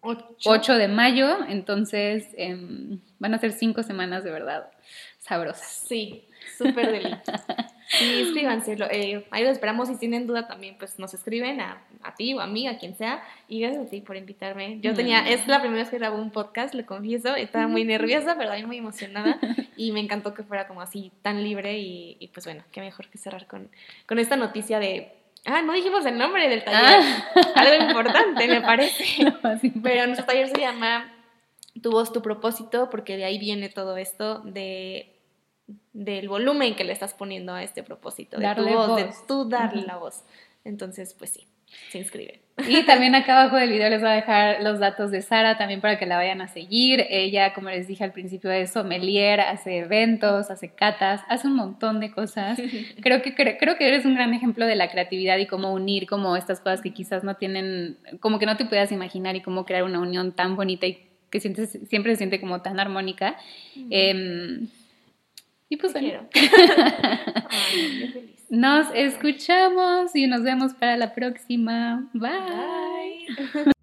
8, de mayo, entonces em, van a ser cinco semanas de verdad sabrosas. Sí, súper delicioso. Sí, escríbanse, eh, ahí lo esperamos. Si tienen duda también, pues nos escriben a, a, ti o a mí, a quien sea. Y gracias a ti por invitarme. Yo tenía, es la primera vez que grabo un podcast, le confieso. Estaba muy nerviosa, pero también muy emocionada. Y me encantó que fuera como así, tan libre. Y, y pues bueno, qué mejor que cerrar con, con esta noticia de Ah, no dijimos el nombre del taller. Ah. Algo importante, me parece. Pero nuestro taller se llama Tu voz, tu propósito, porque de ahí viene todo esto de del volumen que le estás poniendo a este propósito, de tu voz, de tú darle la voz. Entonces, pues sí, se inscriben. Y también acá abajo del video les voy a dejar los datos de Sara también para que la vayan a seguir. Ella, como les dije al principio, es sommelier, hace eventos, hace catas, hace un montón de cosas. Creo que, creo, que eres un gran ejemplo de la creatividad y cómo unir como estas cosas que quizás no tienen, como que no te puedas imaginar y cómo crear una unión tan bonita y que sientes, siempre se siente como tan armónica. Y pues bueno. Nos escuchamos y nos vemos para la próxima. Bye.